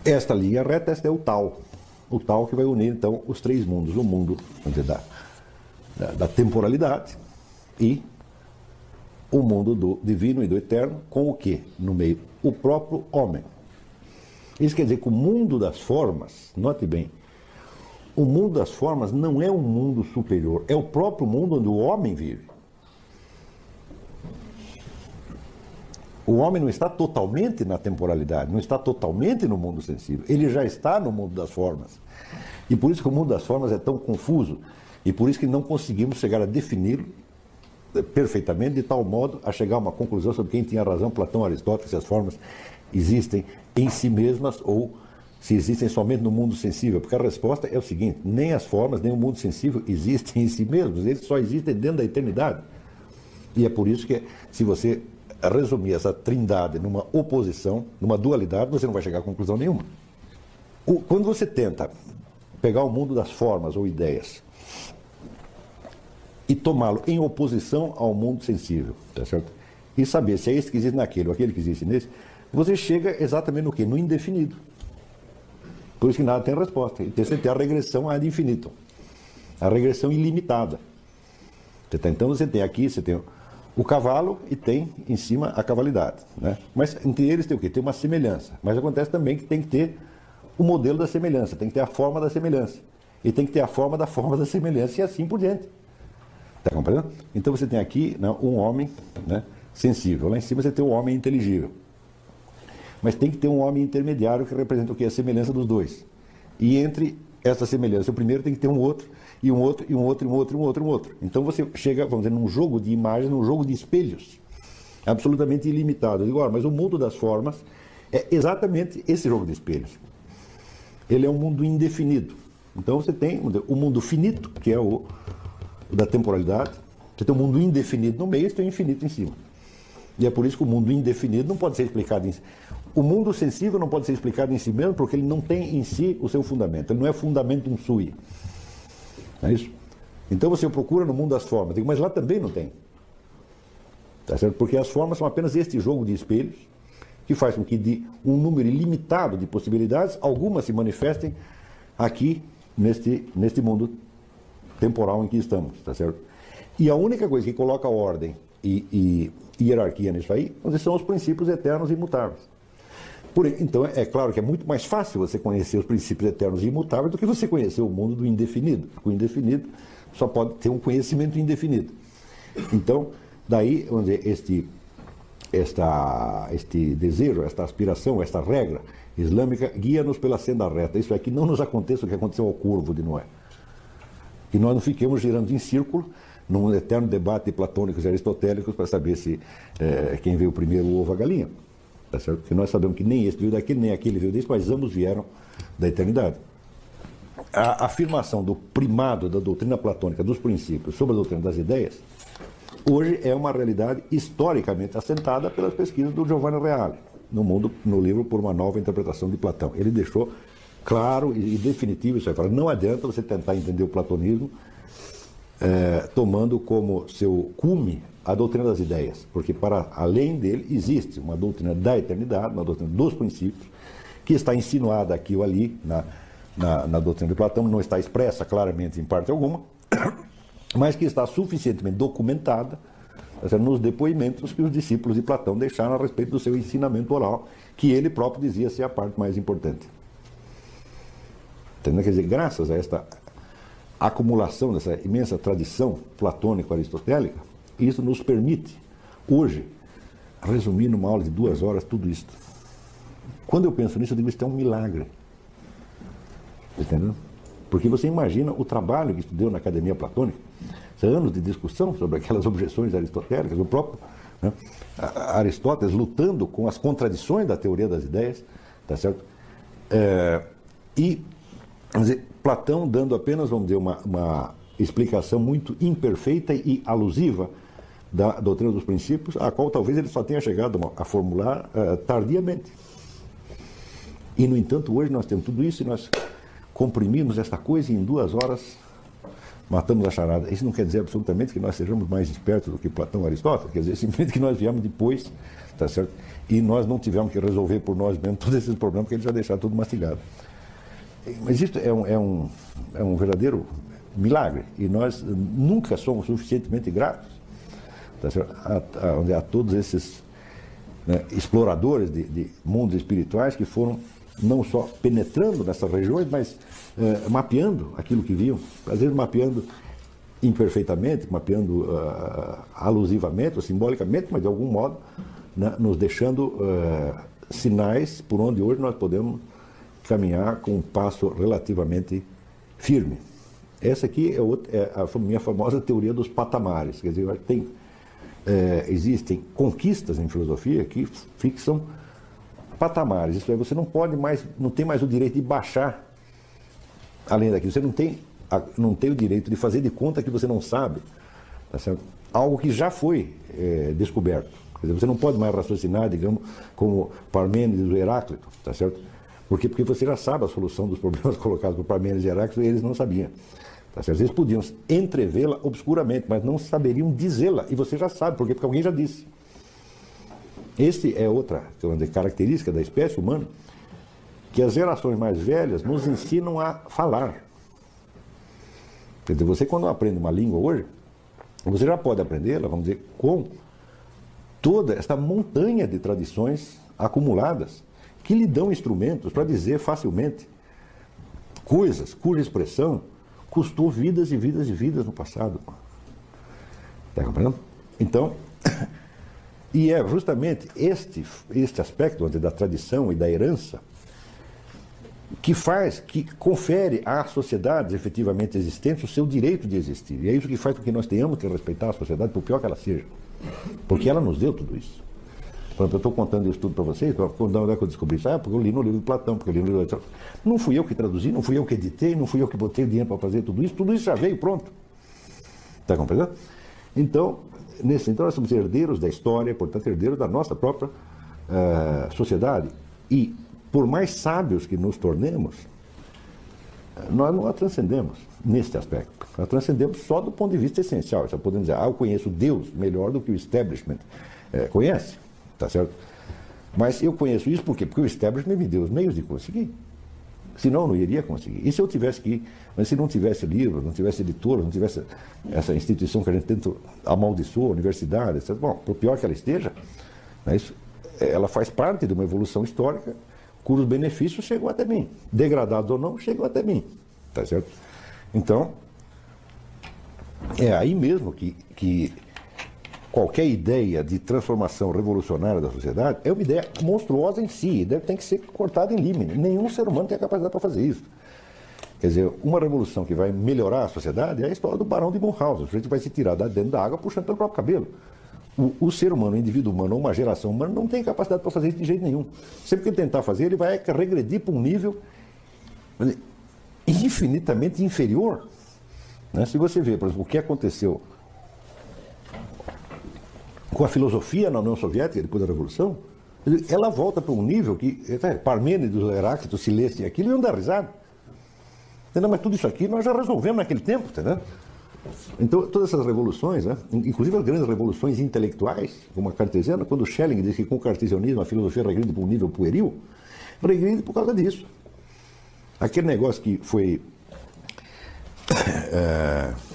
esta linha reta, esta é o tal. O tal que vai unir, então, os três mundos. O mundo dizer, da, da temporalidade e o mundo do divino e do eterno, com o que? No meio, o próprio homem. Isso quer dizer que o mundo das formas, note bem, o mundo das formas não é um mundo superior, é o próprio mundo onde o homem vive. O homem não está totalmente na temporalidade, não está totalmente no mundo sensível, ele já está no mundo das formas. E por isso que o mundo das formas é tão confuso, e por isso que não conseguimos chegar a defini-lo perfeitamente, de tal modo a chegar a uma conclusão sobre quem tinha razão, Platão, Aristóteles, se as formas existem em si mesmas ou se existem somente no mundo sensível. Porque a resposta é o seguinte: nem as formas, nem o mundo sensível existem em si mesmos, eles só existem dentro da eternidade. E é por isso que, se você resumir essa trindade numa oposição, numa dualidade, você não vai chegar a conclusão nenhuma. Quando você tenta pegar o mundo das formas ou ideias e tomá-lo em oposição ao mundo sensível, tá certo? E saber se é esse que existe naquele ou aquele que existe nesse, você chega exatamente no que? No indefinido. Por isso que nada tem resposta. Então você tem a regressão ad infinito. A regressão ilimitada. Tá, então você tem aqui, você tem o cavalo e tem em cima a cavalidade. Né? Mas entre eles tem o quê? Tem uma semelhança. Mas acontece também que tem que ter o modelo da semelhança, tem que ter a forma da semelhança. E tem que ter a forma da forma da semelhança e assim por diante. Está compreendendo? Então você tem aqui né, um homem né, sensível, lá em cima você tem um homem inteligível. Mas tem que ter um homem intermediário que representa o que? A semelhança dos dois. E entre essa semelhança, o primeiro tem que ter um outro, e um outro, e um outro, e um outro, e um outro, e um outro. Então você chega, vamos dizer, num jogo de imagens, num jogo de espelhos, absolutamente ilimitado. Digo, mas o mundo das formas é exatamente esse jogo de espelhos. Ele é um mundo indefinido. Então você tem o mundo finito, que é o, da temporalidade, você tem um mundo indefinido no meio e tem o infinito em cima. E é por isso que o mundo indefinido não pode ser explicado em si. O mundo sensível não pode ser explicado em si mesmo porque ele não tem em si o seu fundamento. Ele não é fundamento sui. Não é isso? Então você procura no mundo das formas, mas lá também não tem. Tá certo? Porque as formas são apenas este jogo de espelhos que faz com que de um número ilimitado de possibilidades, algumas se manifestem aqui neste, neste mundo temporal em que estamos, tá certo? E a única coisa que coloca ordem e, e hierarquia nisso aí são os princípios eternos e imutáveis. Por, então, é claro que é muito mais fácil você conhecer os princípios eternos e imutáveis do que você conhecer o mundo do indefinido. Porque o indefinido só pode ter um conhecimento indefinido. Então, daí, vamos dizer, este, esta, este desejo, esta aspiração, esta regra islâmica guia-nos pela senda reta. Isso é que não nos aconteça o que aconteceu ao curvo de Noé. Que nós não fiquemos girando em círculo num eterno debate de platônicos e aristotélicos para saber se é, quem veio primeiro o ovo a galinha. Tá certo? Porque nós sabemos que nem esse veio daquele, nem aquele veio desse, mas ambos vieram da eternidade. A afirmação do primado da doutrina platônica dos princípios sobre a doutrina das ideias, hoje é uma realidade historicamente assentada pelas pesquisas do Giovanni Reale, no mundo, no livro Por uma Nova Interpretação de Platão. Ele deixou claro e definitivo isso aí. Fala, não adianta você tentar entender o platonismo é, tomando como seu cume a doutrina das ideias, porque para além dele existe uma doutrina da eternidade, uma doutrina dos princípios, que está insinuada aqui ou ali na, na, na doutrina de Platão, não está expressa claramente em parte alguma, mas que está suficientemente documentada nos depoimentos que os discípulos de Platão deixaram a respeito do seu ensinamento oral, que ele próprio dizia ser a parte mais importante. Entendeu? Quer dizer, graças a esta acumulação dessa imensa tradição platônico-aristotélica, isso nos permite, hoje, resumir numa aula de duas horas tudo isso. Quando eu penso nisso, eu digo isso é um milagre. Entendeu? Porque você imagina o trabalho que estudou na Academia Platônica, anos de discussão sobre aquelas objeções aristotélicas, o próprio né, Aristóteles lutando com as contradições da teoria das ideias, tá certo? É, e Vamos dizer, Platão dando apenas, vamos dizer, uma, uma explicação muito imperfeita e alusiva da doutrina dos princípios, a qual talvez ele só tenha chegado a formular uh, tardiamente. E, no entanto, hoje nós temos tudo isso e nós comprimimos esta coisa e em duas horas matamos a charada. Isso não quer dizer absolutamente que nós sejamos mais espertos do que Platão e Aristóteles, quer dizer simplesmente que nós viemos depois, tá certo? E nós não tivemos que resolver por nós mesmos todos esses problemas, porque eles já deixaram tudo mastigado. Mas isso é um, é um, é um verdadeiro milagre. E nós nunca somos suficientemente gratos tá a, a, há todos esses né, exploradores de, de, mundos espirituais que foram não só penetrando nessas regiões, mas é, mapeando aquilo que viam, às vezes mapeando imperfeitamente, mapeando uh, alusivamente ou simbolicamente, mas de algum modo né, nos deixando uh, sinais por onde hoje nós podemos caminhar com um passo relativamente firme. Essa aqui é, outra, é a minha famosa teoria dos patamares. Quer dizer, tem, é, existem conquistas em filosofia que fixam patamares. Isso é, você não pode mais, não tem mais o direito de baixar além daquilo. Você não tem, não tem o direito de fazer de conta que você não sabe. Tá Algo que já foi é, descoberto. Quer dizer, você não pode mais raciocinar, digamos, como Parmênides ou Heráclito, tá certo? Por quê? Porque você já sabe a solução dos problemas colocados por Parmênides e Heráclito e eles não sabiam. Tá certo? Eles podiam entrevê-la obscuramente, mas não saberiam dizê-la. E você já sabe, por quê? Porque alguém já disse. Este é outra característica da espécie humana, que as gerações mais velhas nos ensinam a falar. Quer dizer, você quando aprende uma língua hoje, você já pode aprendê-la, vamos dizer, com toda esta montanha de tradições acumuladas que lhe dão instrumentos para dizer facilmente coisas cuja expressão custou vidas e vidas e vidas no passado. Está compreendendo? Então, e é justamente este, este aspecto da tradição e da herança que faz, que confere às sociedades efetivamente existentes o seu direito de existir. E é isso que faz com que nós tenhamos que respeitar a sociedade, por pior que ela seja. Porque ela nos deu tudo isso. Por exemplo, eu estou contando isso tudo para vocês, quando é que eu descobri isso? Ah, porque eu li no livro de Platão, porque eu li no livro de... Não fui eu que traduzi, não fui eu que editei, não fui eu que botei dinheiro para fazer tudo isso, tudo isso já veio pronto. Está compreendendo? Então, nesse sentido, nós somos herdeiros da história, portanto, herdeiros da nossa própria uh, sociedade. E, por mais sábios que nos tornemos, nós não a transcendemos neste aspecto. A transcendemos só do ponto de vista essencial. Já podemos dizer, ah, eu conheço Deus melhor do que o establishment é, conhece, tá certo? Mas eu conheço isso por quê? Porque o establishment me deu os meios de conseguir. Senão eu não iria conseguir. E se eu tivesse que. Mas se não tivesse livros, não tivesse editores, não tivesse essa instituição que a gente tenta amaldiçoar, universidade, etc. Bom, por pior que ela esteja, né, isso, ela faz parte de uma evolução histórica cujos benefícios chegam até mim. Degradados ou não, chegam até mim. Tá certo? Então, é aí mesmo que, que qualquer ideia de transformação revolucionária da sociedade é uma ideia monstruosa em si, deve ter que ser cortada em limite. Nenhum ser humano tem a capacidade para fazer isso. Quer dizer, uma revolução que vai melhorar a sociedade é a história do barão de Munchausen. O sujeito vai se tirar da dentro da água puxando pelo próprio cabelo. O, o, ser humano, o indivíduo humano, ou uma geração humana, não tem capacidade para fazer isso de jeito nenhum. Sempre que ele tentar fazer, ele vai regredir para um nível infinitamente inferior. Né? Se você vê, por exemplo, o que aconteceu com a filosofia na União Soviética depois da Revolução, ela volta para um nível que é, Parmênides, Heráclito, se lessem aquilo, iam dar risada. Entendeu? Mas tudo isso aqui nós já resolvemos naquele tempo, entendeu? Então, todas essas revoluções, né, inclusive as grandes revoluções intelectuais, como a cartesiana, quando Schelling diz que com o cartesianismo a filosofia regride para um nível pueril, regride por causa disso. Aquele negócio que foi. É,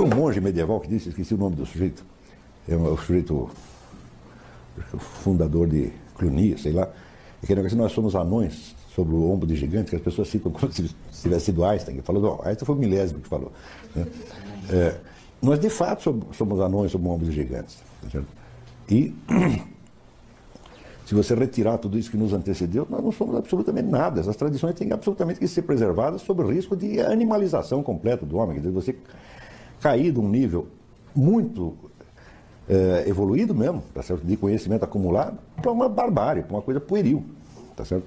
foi um monge medieval que disse, esqueci o nome do sujeito, é o sujeito fundador de Clunia, sei lá, aquele negócio nós somos anões sobre o ombro de gigantes, que as pessoas citam como se tivesse sido Einstein, que falou, não, Einstein foi o milésimo que falou. Né? É, nós, de fato, somos anões sob o ombro de gigantes. Tá e, se você retirar tudo isso que nos antecedeu, nós não somos absolutamente nada. Essas tradições têm absolutamente que ser preservadas sob o risco de animalização completa do homem. Quer dizer, você cair de um nível muito é, evoluído mesmo, tá certo? de conhecimento acumulado, para uma barbárie, para uma coisa pueril. tá certo?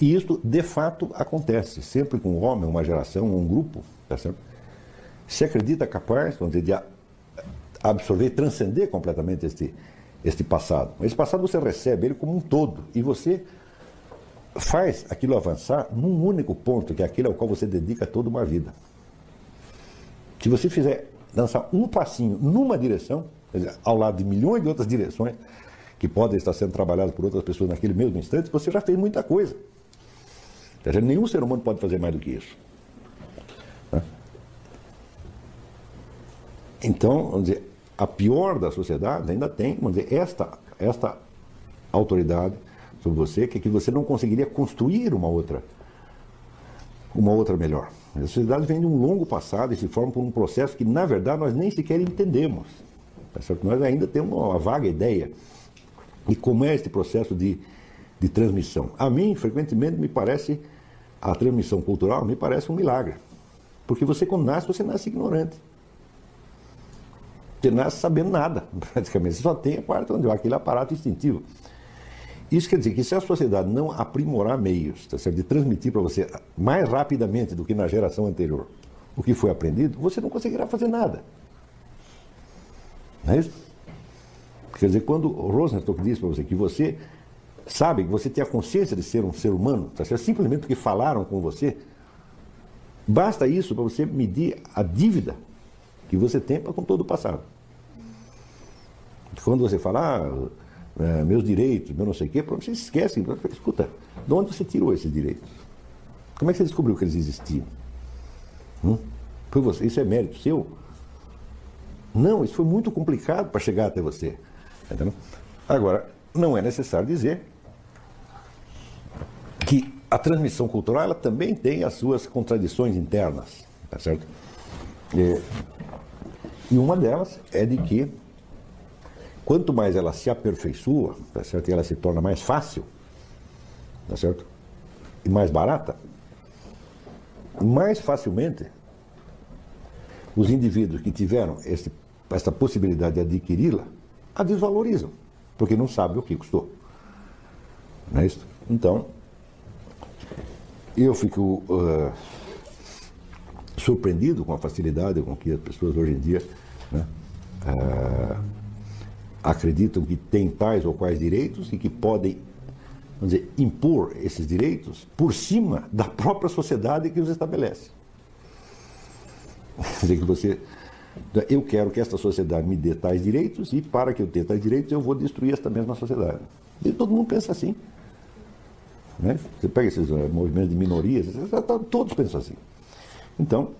E isso, de fato, acontece. Sempre com um homem, uma geração, um grupo, tá certo? se acredita capaz, vamos dizer, de absorver, transcender completamente este, este passado. Esse passado você recebe ele como um todo e você faz aquilo avançar num único ponto, que é aquele ao qual você dedica toda uma vida. Se você fizer dançar um passinho numa direção, dizer, ao lado de milhões de outras direções que podem estar sendo trabalhadas por outras pessoas naquele mesmo instante, você já fez muita coisa. Nenhum ser humano pode fazer mais do que isso. Né? Então, vamos dizer, a pior das sociedades ainda tem, vamos dizer, esta, esta autoridade sobre você, que, é que você não conseguiria construir uma outra, uma outra melhor. A sociedade vem de um longo passado e se forma por um processo que, na verdade, nós nem sequer entendemos. Tá certo? Nós ainda temos uma vaga ideia de como é este processo de, de transmissão. A mim, frequentemente, me parece, a transmissão cultural me parece um milagre. Porque você, quando nasce, você nasce ignorante. Você nasce sabendo nada, praticamente. Você só tem a parte onde aquele aparato instintivo. Isso quer dizer que se a sociedade não aprimorar meios tá certo? de transmitir para você mais rapidamente do que na geração anterior o que foi aprendido, você não conseguirá fazer nada. Não é isso? Quer dizer, quando Rosenstock diz para você que você sabe, que você tem a consciência de ser um ser humano, tá certo? simplesmente porque falaram com você, basta isso para você medir a dívida que você tem com todo o passado. Quando você fala, ah, é, meus direitos, meu não sei o quê, você esquece. Escuta, de onde você tirou esses direitos? Como é que você descobriu que eles existiam? Hum? Foi você, isso é mérito seu? Não, isso foi muito complicado para chegar até você. Entendeu? Agora, não é necessário dizer que a transmissão cultural ela também tem as suas contradições internas, tá certo? E, e uma delas é de que Quanto mais ela se aperfeiçoa, tá certo? E ela se torna mais fácil, tá certo? E mais barata, mais facilmente os indivíduos que tiveram esse, essa possibilidade de adquiri-la a desvalorizam, porque não sabem o que custou. Não é isso? Então, eu fico uh, surpreendido com a facilidade com que as pessoas hoje em dia né, uh, acreditam que têm tais ou quais direitos e que podem, vamos dizer, impor esses direitos por cima da própria sociedade que os estabelece. Quer dizer, que você. Eu quero que esta sociedade me dê tais direitos e para que eu tenha tais direitos eu vou destruir esta mesma sociedade. E todo mundo pensa assim. Né? Você pega esses uh, movimentos de minorias, todos pensam assim. Então,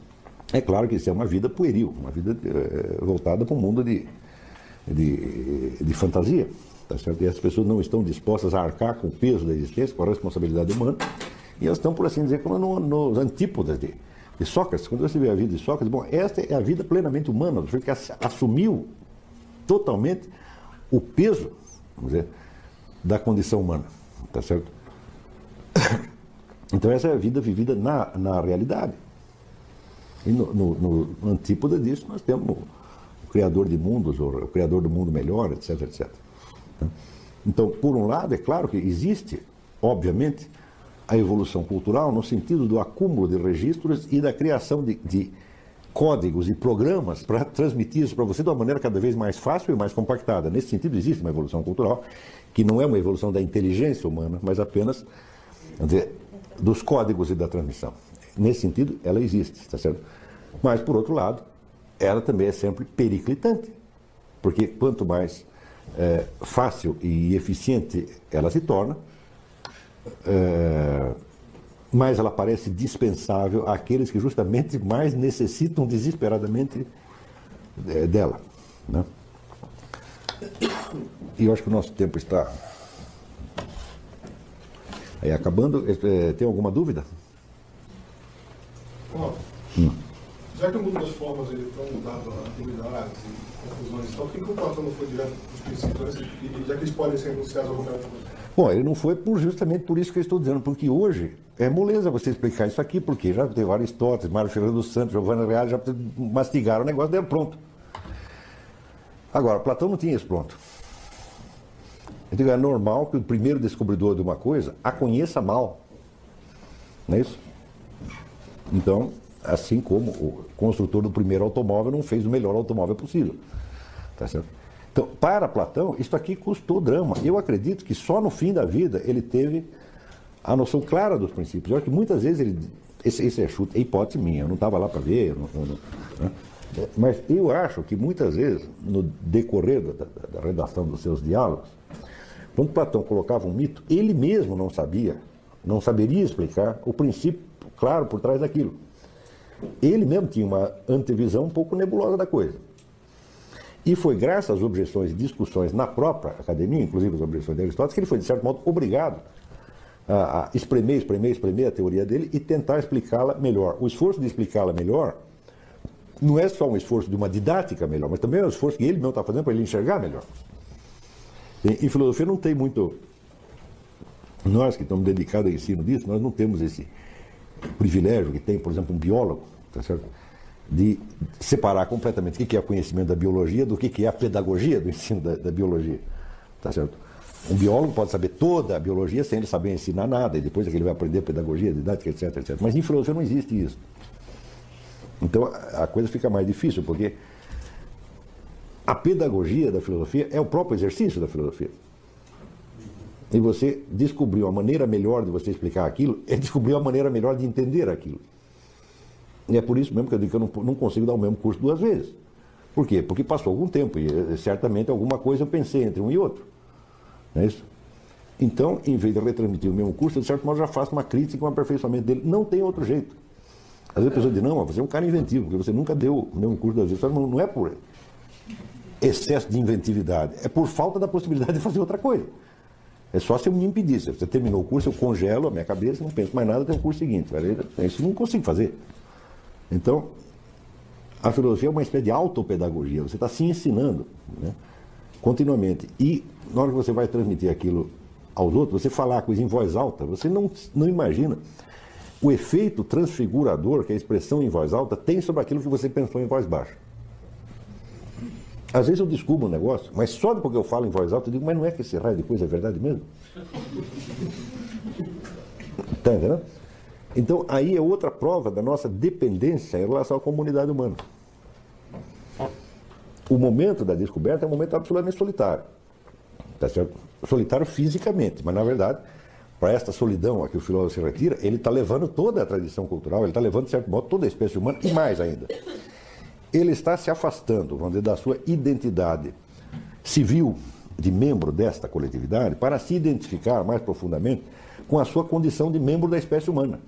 é claro que isso é uma vida pueril, uma vida uh, voltada para um mundo de, de, de fantasia. Tá certo? E as pessoas não estão dispostas a arcar com o peso da existência, com a responsabilidade humana, e elas estão, por assim dizer, como nos no antípodas de, de Sócrates. Quando você vê a vida de Sócrates, bom, esta é a vida plenamente humana, do que assumiu totalmente o peso, vamos dizer, da condição humana. Tá certo? Então essa é a vida vivida na, na realidade. E no, no, no antípoda disso nós temos criador de mundos, ou o criador do mundo melhor, etc, etc. Então, por um lado, é claro que existe, obviamente, a evolução cultural no sentido do acúmulo de registros e da criação de, de códigos e programas para transmitir isso para você de uma maneira cada vez mais fácil e mais compactada. Nesse sentido, existe uma evolução cultural, que não é uma evolução da inteligência humana, mas apenas dos códigos e da transmissão. Nesse sentido, ela existe, está certo? Mas, por outro lado, ela também é sempre periclitante. Porque quanto mais é, fácil e eficiente ela se torna, é, mais ela parece dispensável àqueles que justamente mais necessitam desesperadamente é, dela. Né? E eu acho que o nosso tempo está aí acabando. É, tem alguma dúvida? Hum já que o mundo das formas ele tão mudado a atividades e confusões, então por que, que o Platão não foi direto dos princípios, e, já que eles podem ser anunciados ao momento? Bom, ele não foi por, justamente por isso que eu estou dizendo, porque hoje é moleza você explicar isso aqui, porque já teve Aristóteles, Mário dos Santos, Giovanna Real, já mastigaram o negócio, deram pronto. Agora, Platão não tinha isso pronto. Então é normal que o primeiro descobridor de uma coisa a conheça mal. Não é isso? Então, assim como o construtor do primeiro automóvel não fez o melhor automóvel possível. Tá certo? Então, para Platão, isso aqui custou drama. Eu acredito que só no fim da vida ele teve a noção clara dos princípios. Eu acho que muitas vezes ele. Esse, esse é chute, é hipótese minha, eu não estava lá para ver. Não, não, né? Mas eu acho que muitas vezes, no decorrer da, da, da redação dos seus diálogos, quando Platão colocava um mito, ele mesmo não sabia, não saberia explicar o princípio claro por trás daquilo. Ele mesmo tinha uma antevisão um pouco nebulosa da coisa. E foi graças às objeções e discussões na própria academia, inclusive as objeções de Aristóteles, que ele foi, de certo modo, obrigado a, espremer, espremer, espremer a teoria dele e tentar explicá-la melhor. O esforço de explicá-la melhor não é só um esforço de uma didática melhor, mas também é um esforço que ele mesmo está fazendo para ele enxergar melhor. E, em filosofia não tem muito. Nós que estamos dedicados ao ensino disso, nós não temos esse privilégio que tem, por exemplo, um biólogo, tá certo? de separar completamente o que é o conhecimento da biologia do que é a pedagogia do ensino da, da biologia. Tá certo? Um biólogo pode saber toda a biologia sem ele saber ensinar nada, e depois é que ele vai aprender pedagogia, didática, etc, etc. Mas em filosofia não existe isso. Então a coisa fica mais difícil, porque a pedagogia da filosofia é o próprio exercício da filosofia. E você descobriu a maneira melhor de você explicar aquilo, é descobrir a maneira melhor de entender aquilo. E é por isso mesmo que eu digo que eu não, não consigo dar o mesmo curso duas vezes. Por quê? Porque passou algum tempo e eh, certamente alguma coisa eu pensei entre um e outro. Não é isso? Então, em vez de retransmitir o mesmo curso, de certo modo já faço uma crítica um aperfeiçoamento dele. Não tem outro jeito. Às vezes a pessoa diz, não, você é um cara inventivo, porque você nunca deu o mesmo curso duas vezes. Não é por excesso de inventividade, é por falta da possibilidade de fazer outra coisa. É só se eu me impedisse. Você terminou o curso, eu congelo a minha cabeça, não penso mais nada, tem o curso seguinte. Isso eu não consigo fazer. Então, a filosofia é uma espécie de autopedagogia, você está se ensinando né, continuamente. E na hora que você vai transmitir aquilo aos outros, você falar a coisa em voz alta, você não, não imagina o efeito transfigurador que a expressão em voz alta tem sobre aquilo que você pensou em voz baixa. Às vezes eu descubro um negócio, mas só depois que eu falo em voz alta, eu digo, mas não é que esse raio de coisa é verdade mesmo? Está entendendo? Então, aí é outra prova da nossa dependência em relação à comunidade humana. O momento da descoberta é um momento absolutamente solitário. Tá certo? Solitário fisicamente, mas na verdade, para esta solidão a que o filósofo se retira, ele está levando toda a tradição cultural, ele está levando, de certo modo, toda a espécie humana e mais ainda. Ele está se afastando, vamos dizer, da sua identidade civil de membro desta coletividade para se identificar mais profundamente com a sua condição de membro da espécie humana.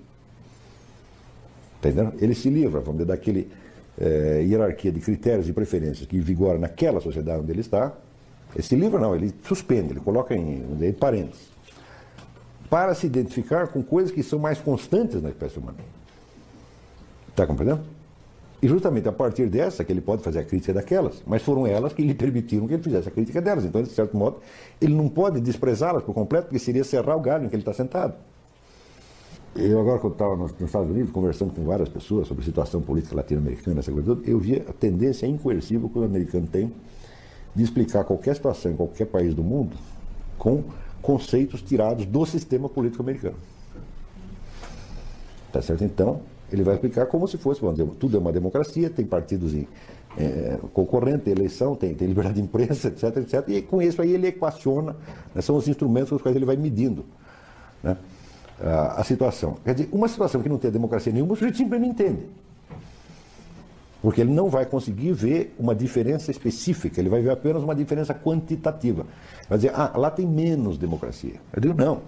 Entendeu? Ele se livra, vamos dizer, daquele é, hierarquia de critérios e preferências que vigora naquela sociedade onde ele está. Ele se livra, não, ele suspende, ele coloca em, em parênteses. Para se identificar com coisas que são mais constantes na espécie humana. Está compreendendo? E justamente a partir dessa que ele pode fazer a crítica daquelas, mas foram elas que lhe permitiram que ele fizesse a crítica delas. Então, de certo modo, ele não pode desprezá-las por completo, porque seria serrar o galho em que ele está sentado. Eu agora, quando estava nos, Estados Unidos, conversando com várias pessoas sobre situação política latino-americana, eu via a tendência incoercível que o americano tem de explicar qualquer situação em qualquer país do mundo com conceitos tirados do sistema político americano. Tá certo? Então, ele vai explicar como se fosse, tudo é uma democracia, tem partidos em, é, concorrente, tem eleição, tem, tem, liberdade de imprensa, etc, etc. E com isso aí ele equaciona, né, são os instrumentos com os quais ele vai medindo. Né? a, a situação. Quer dizer, uma situação que não tem democracia nenhuma, o sujeito simplesmente entende. Porque ele não vai conseguir ver uma diferença específica, ele vai ver apenas uma diferença quantitativa. Vai dizer, ah, lá tem menos democracia. Eu digo, não.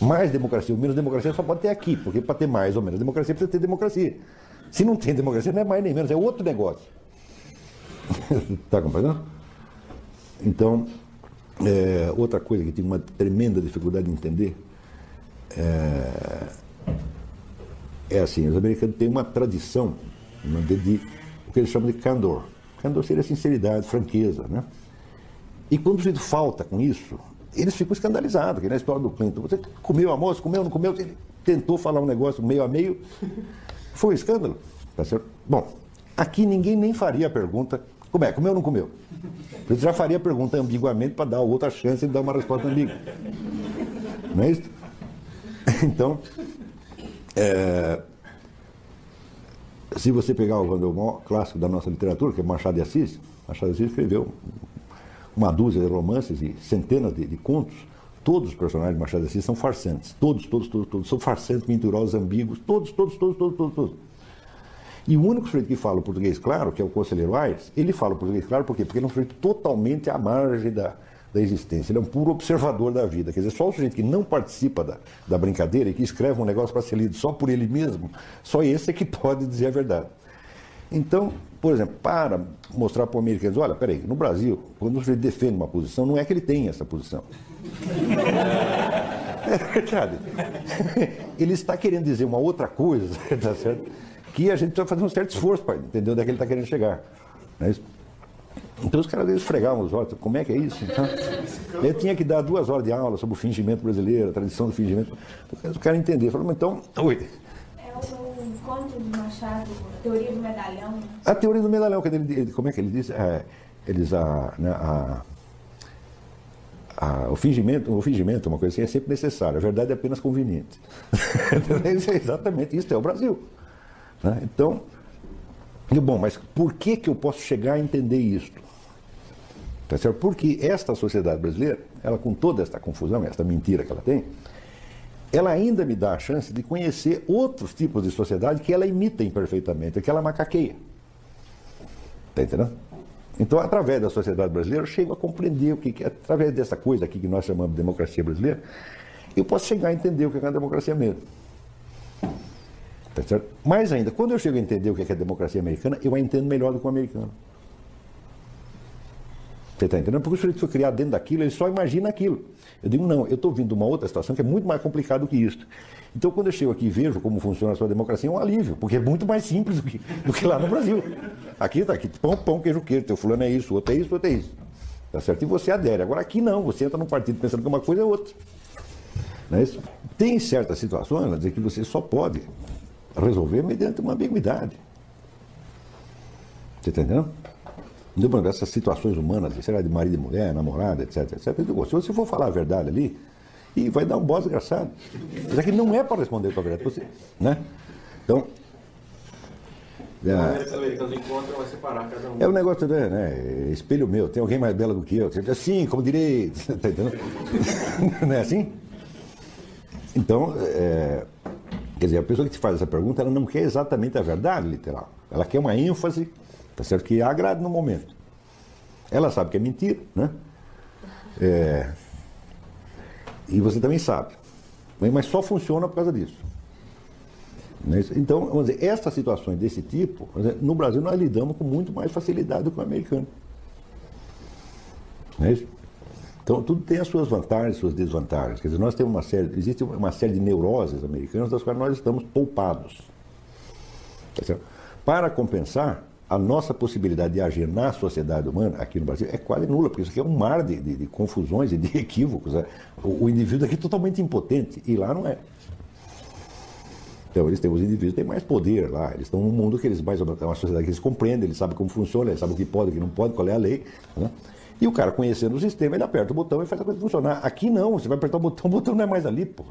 Mais democracia ou menos democracia só pode ter aqui, porque para ter mais ou menos democracia precisa ter democracia. Se não tem democracia, não é mais nem menos, é outro negócio. Está compreendendo? Então, é, outra coisa que tem uma tremenda dificuldade de entender é, é assim, os americanos têm uma tradição né, de, de, o que eles chamam de candor. Candor seria sinceridade, franqueza, né? E quando o falta com isso, eles ficam escandalizados, que na história do Clinton, você comeu a moça, comeu, não comeu, ele tentou falar um negócio meio a meio, foi um escândalo, tá certo? Bom, aqui ninguém nem faria a pergunta Como é? Comeu ou não comeu? Eu já faria a pergunta ambiguamente para dar outra chance de dar uma resposta ambígua. Não é isso? Então, é, se você pegar o, maior clássico da nossa literatura, que é Machado de Assis, Machado de Assis escreveu uma dúzia de romances e centenas de, de contos. Todos os personagens de Machado de Assis são farsantes. Todos, todos, todos, todos. São farsantes, mentirosos, ambíguos. Todos, todos, todos, todos, todos, todos. E o único sujeito que fala português claro, que é o conselheiro Aires, ele fala português claro por quê? Porque ele é um sujeito totalmente à margem da, da existência. Ele é um puro observador da vida. Quer dizer, só o sujeito que não participa da, da brincadeira e que escreve um negócio para ser lido só por ele mesmo, só esse é que pode dizer a verdade. Então, por exemplo, para mostrar para o americano, olha, peraí, no Brasil, quando o sujeito defende uma posição, não é que ele tem essa posição. É verdade. Ele está querendo dizer uma outra coisa, tá certo? que a gente precisa fazer um certo esforço para entender onde é que ele está querendo chegar. Não é isso? Então os caras esfregavam os olhos, como é que é isso? Então, eu tinha que dar duas horas de aula sobre o fingimento brasileiro, a tradição do fingimento. Os caras entenderam. Falaram, então, oi. Machado, teoria do medalhão. A teoria do medalhão, que ele, como é que ele diz? É, eles, a, né, a, a, o fingimento, o fingimento, uma coisa assim, é sempre necessário. A verdade é apenas conveniente. é exatamente isso, é o Brasil. Né? Então, bom, mas por que, que eu posso chegar a entender isso? Tá certo? Porque esta sociedade brasileira, ela com toda esta confusão, esta mentira que ela tem, ela ainda me dá a chance de conhecer outros tipos de sociedade que ela imita imperfeitamente, que ela macaqueia. Está entendendo? Então, através da sociedade brasileira, eu chego a compreender o que, que através dessa coisa aqui que nós chamamos de democracia brasileira, eu posso chegar a entender o que é a democracia mesmo. Tá certo? Mais ainda, quando eu chego a entender o que é a democracia americana, eu a entendo melhor do que o americano. Você está entendendo? Porque o sujeito foi criado dentro daquilo, ele só imagina aquilo. Eu digo, não, eu estou vindo de uma outra situação que é muito mais complicada do que isso. Então, quando eu chego aqui e vejo como funciona a sua democracia, é um alívio, porque é muito mais simples do que, do que lá no Brasil. Aqui está aqui, pão, pão, queijo, queijo, teu fulano é isso, outro é isso, outro é isso. Tá certo? E você adere. Agora aqui não, você entra num partido pensando que uma coisa é outra. Não é isso? Tem certas situações, dizer que você só pode resolver mediante uma ambiguidade. Você está entendendo? Lembrando essas situações humanas, será de marido e mulher, namorada, etc, etc. Digo, se você for falar a verdade ali, e vai dar um boss desgraçado. Mas aqui não é para responder com a verdade. Você, né? Então. É, vai separar cada um. É o um negócio, né, né? Espelho meu, tem alguém mais bela do que eu. Assim, como direi. Tá entendendo? não é assim? Então, é, Quer dizer, a pessoa que te faz essa pergunta, ela não quer exatamente a verdade literal. Ela quer uma ênfase, tá certo? Que agrade no momento. Ela sabe que é mentira, né? É... E você também sabe. Mas só funciona por causa disso. Né? Então, vamos dizer, essas situações desse tipo, no Brasil nós lidamos com muito mais facilidade do que o americano. Não é isso? Então, tudo tem as suas vantagens, suas desvantagens. Quer dizer, nós temos uma série, existe uma série de neuroses americanas das quais nós estamos poupados. Tá Para compensar, a nossa possibilidade de agir na sociedade humana aqui no Brasil é quase nula, porque isso aqui é um mar de, de, de confusões e de equívocos. Né? O, o, indivíduo aqui é totalmente impotente, e lá não é. Então, eles têm, os indivíduos têm mais poder lá, eles estão num mundo que eles mais é uma sociedade que eles compreendem, eles sabem como funciona, eles sabem o que pode, o que não pode, qual é a lei. Né? E o cara, conhecendo o sistema, ele aperta o botão e faz a coisa funcionar. Aqui não, você vai apertar o botão, o botão não é mais ali, pô.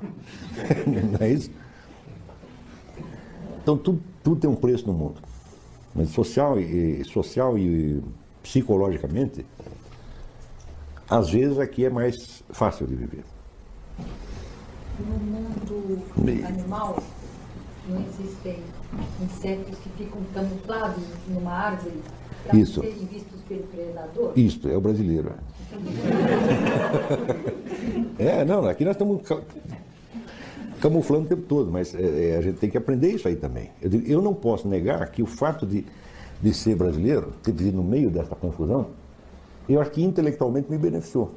não é isso? Então tudo, tudo tem um preço no mundo. Mas social e, social e psicologicamente, às vezes aqui é mais fácil de viver. No mundo animal, não existem insetos que ficam camuflados numa árvore para Isso. serem vistos pelo predador? Isso, é o brasileiro. É, é não, aqui nós estamos camuflando o tempo todo, mas é, é, a gente tem que aprender isso aí também. Eu, digo, eu não posso negar que o fato de, de ser brasileiro, ter vivido no meio dessa confusão, eu acho que intelectualmente me beneficiou.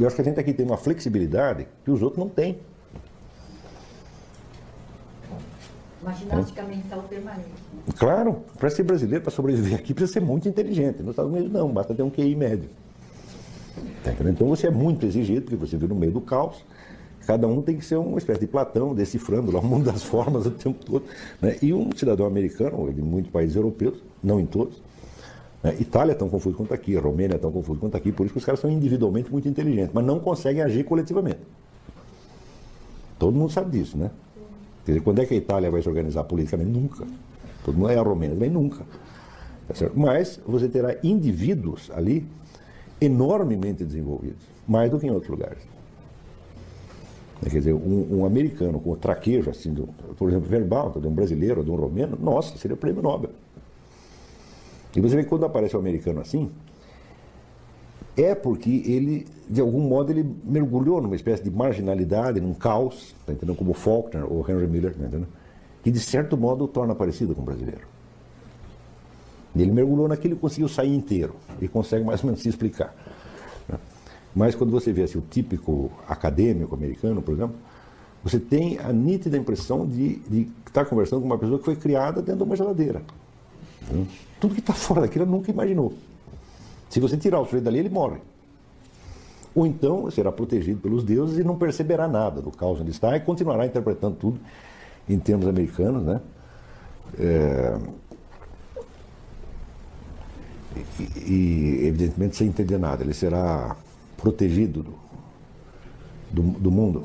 Eu acho que a gente aqui tem uma flexibilidade que os outros não têm. Uma ginástica mental permanente. Claro, para ser brasileiro, para sobreviver aqui, precisa ser muito inteligente. Nos Estados Unidos não, basta ter um QI médio. Tá então você é muito exigido, porque você vive no meio do caos. Cada um tem que ser uma espécie de Platão, decifrando lá o mundo das formas o tempo todo. Né? E um cidadão americano, em muitos países europeus, não em todos, Né? Itália é tão confuso quanto aqui, Romênia é tão confuso quanto aqui, por isso que os caras são individualmente muito inteligentes, mas não conseguem agir coletivamente. Todo mundo sabe disso, né? Quer dizer, quando é que a Itália vai se organizar politicamente? Nunca. Todo mundo é a Romênia, também nunca. Tá? Mas você terá indivíduos ali enormemente desenvolvidos, mais do que em outros lugares. Quer dizer, um, um americano com o traquejo, assim, do, por exemplo, verbal, de um brasileiro, de um romeno, nossa, seria prêmio Nobel. E você vê que quando aparece um americano assim, é porque ele, de algum modo, ele mergulhou numa espécie de marginalidade, num caos, tá entendendo? como Faulkner ou Henry Miller, tá entendendo? que de certo modo o torna parecido com o brasileiro. Ele mergulhou naquilo e conseguiu sair inteiro, e consegue mais ou menos se explicar. Mas quando você vê assim, o típico acadêmico americano, por exemplo, você tem a nítida impressão de, de estar conversando com uma pessoa que foi criada dentro de uma geladeira. Hum? Tudo que está fora daquilo nunca imaginou. Se você tirar o sujeito dali, ele morre. Ou então será protegido pelos deuses e não perceberá nada do caos onde está e continuará interpretando tudo em termos americanos, né? É, E, e, evidentemente sem entender nada. Ele será protegido do, do, do mundo.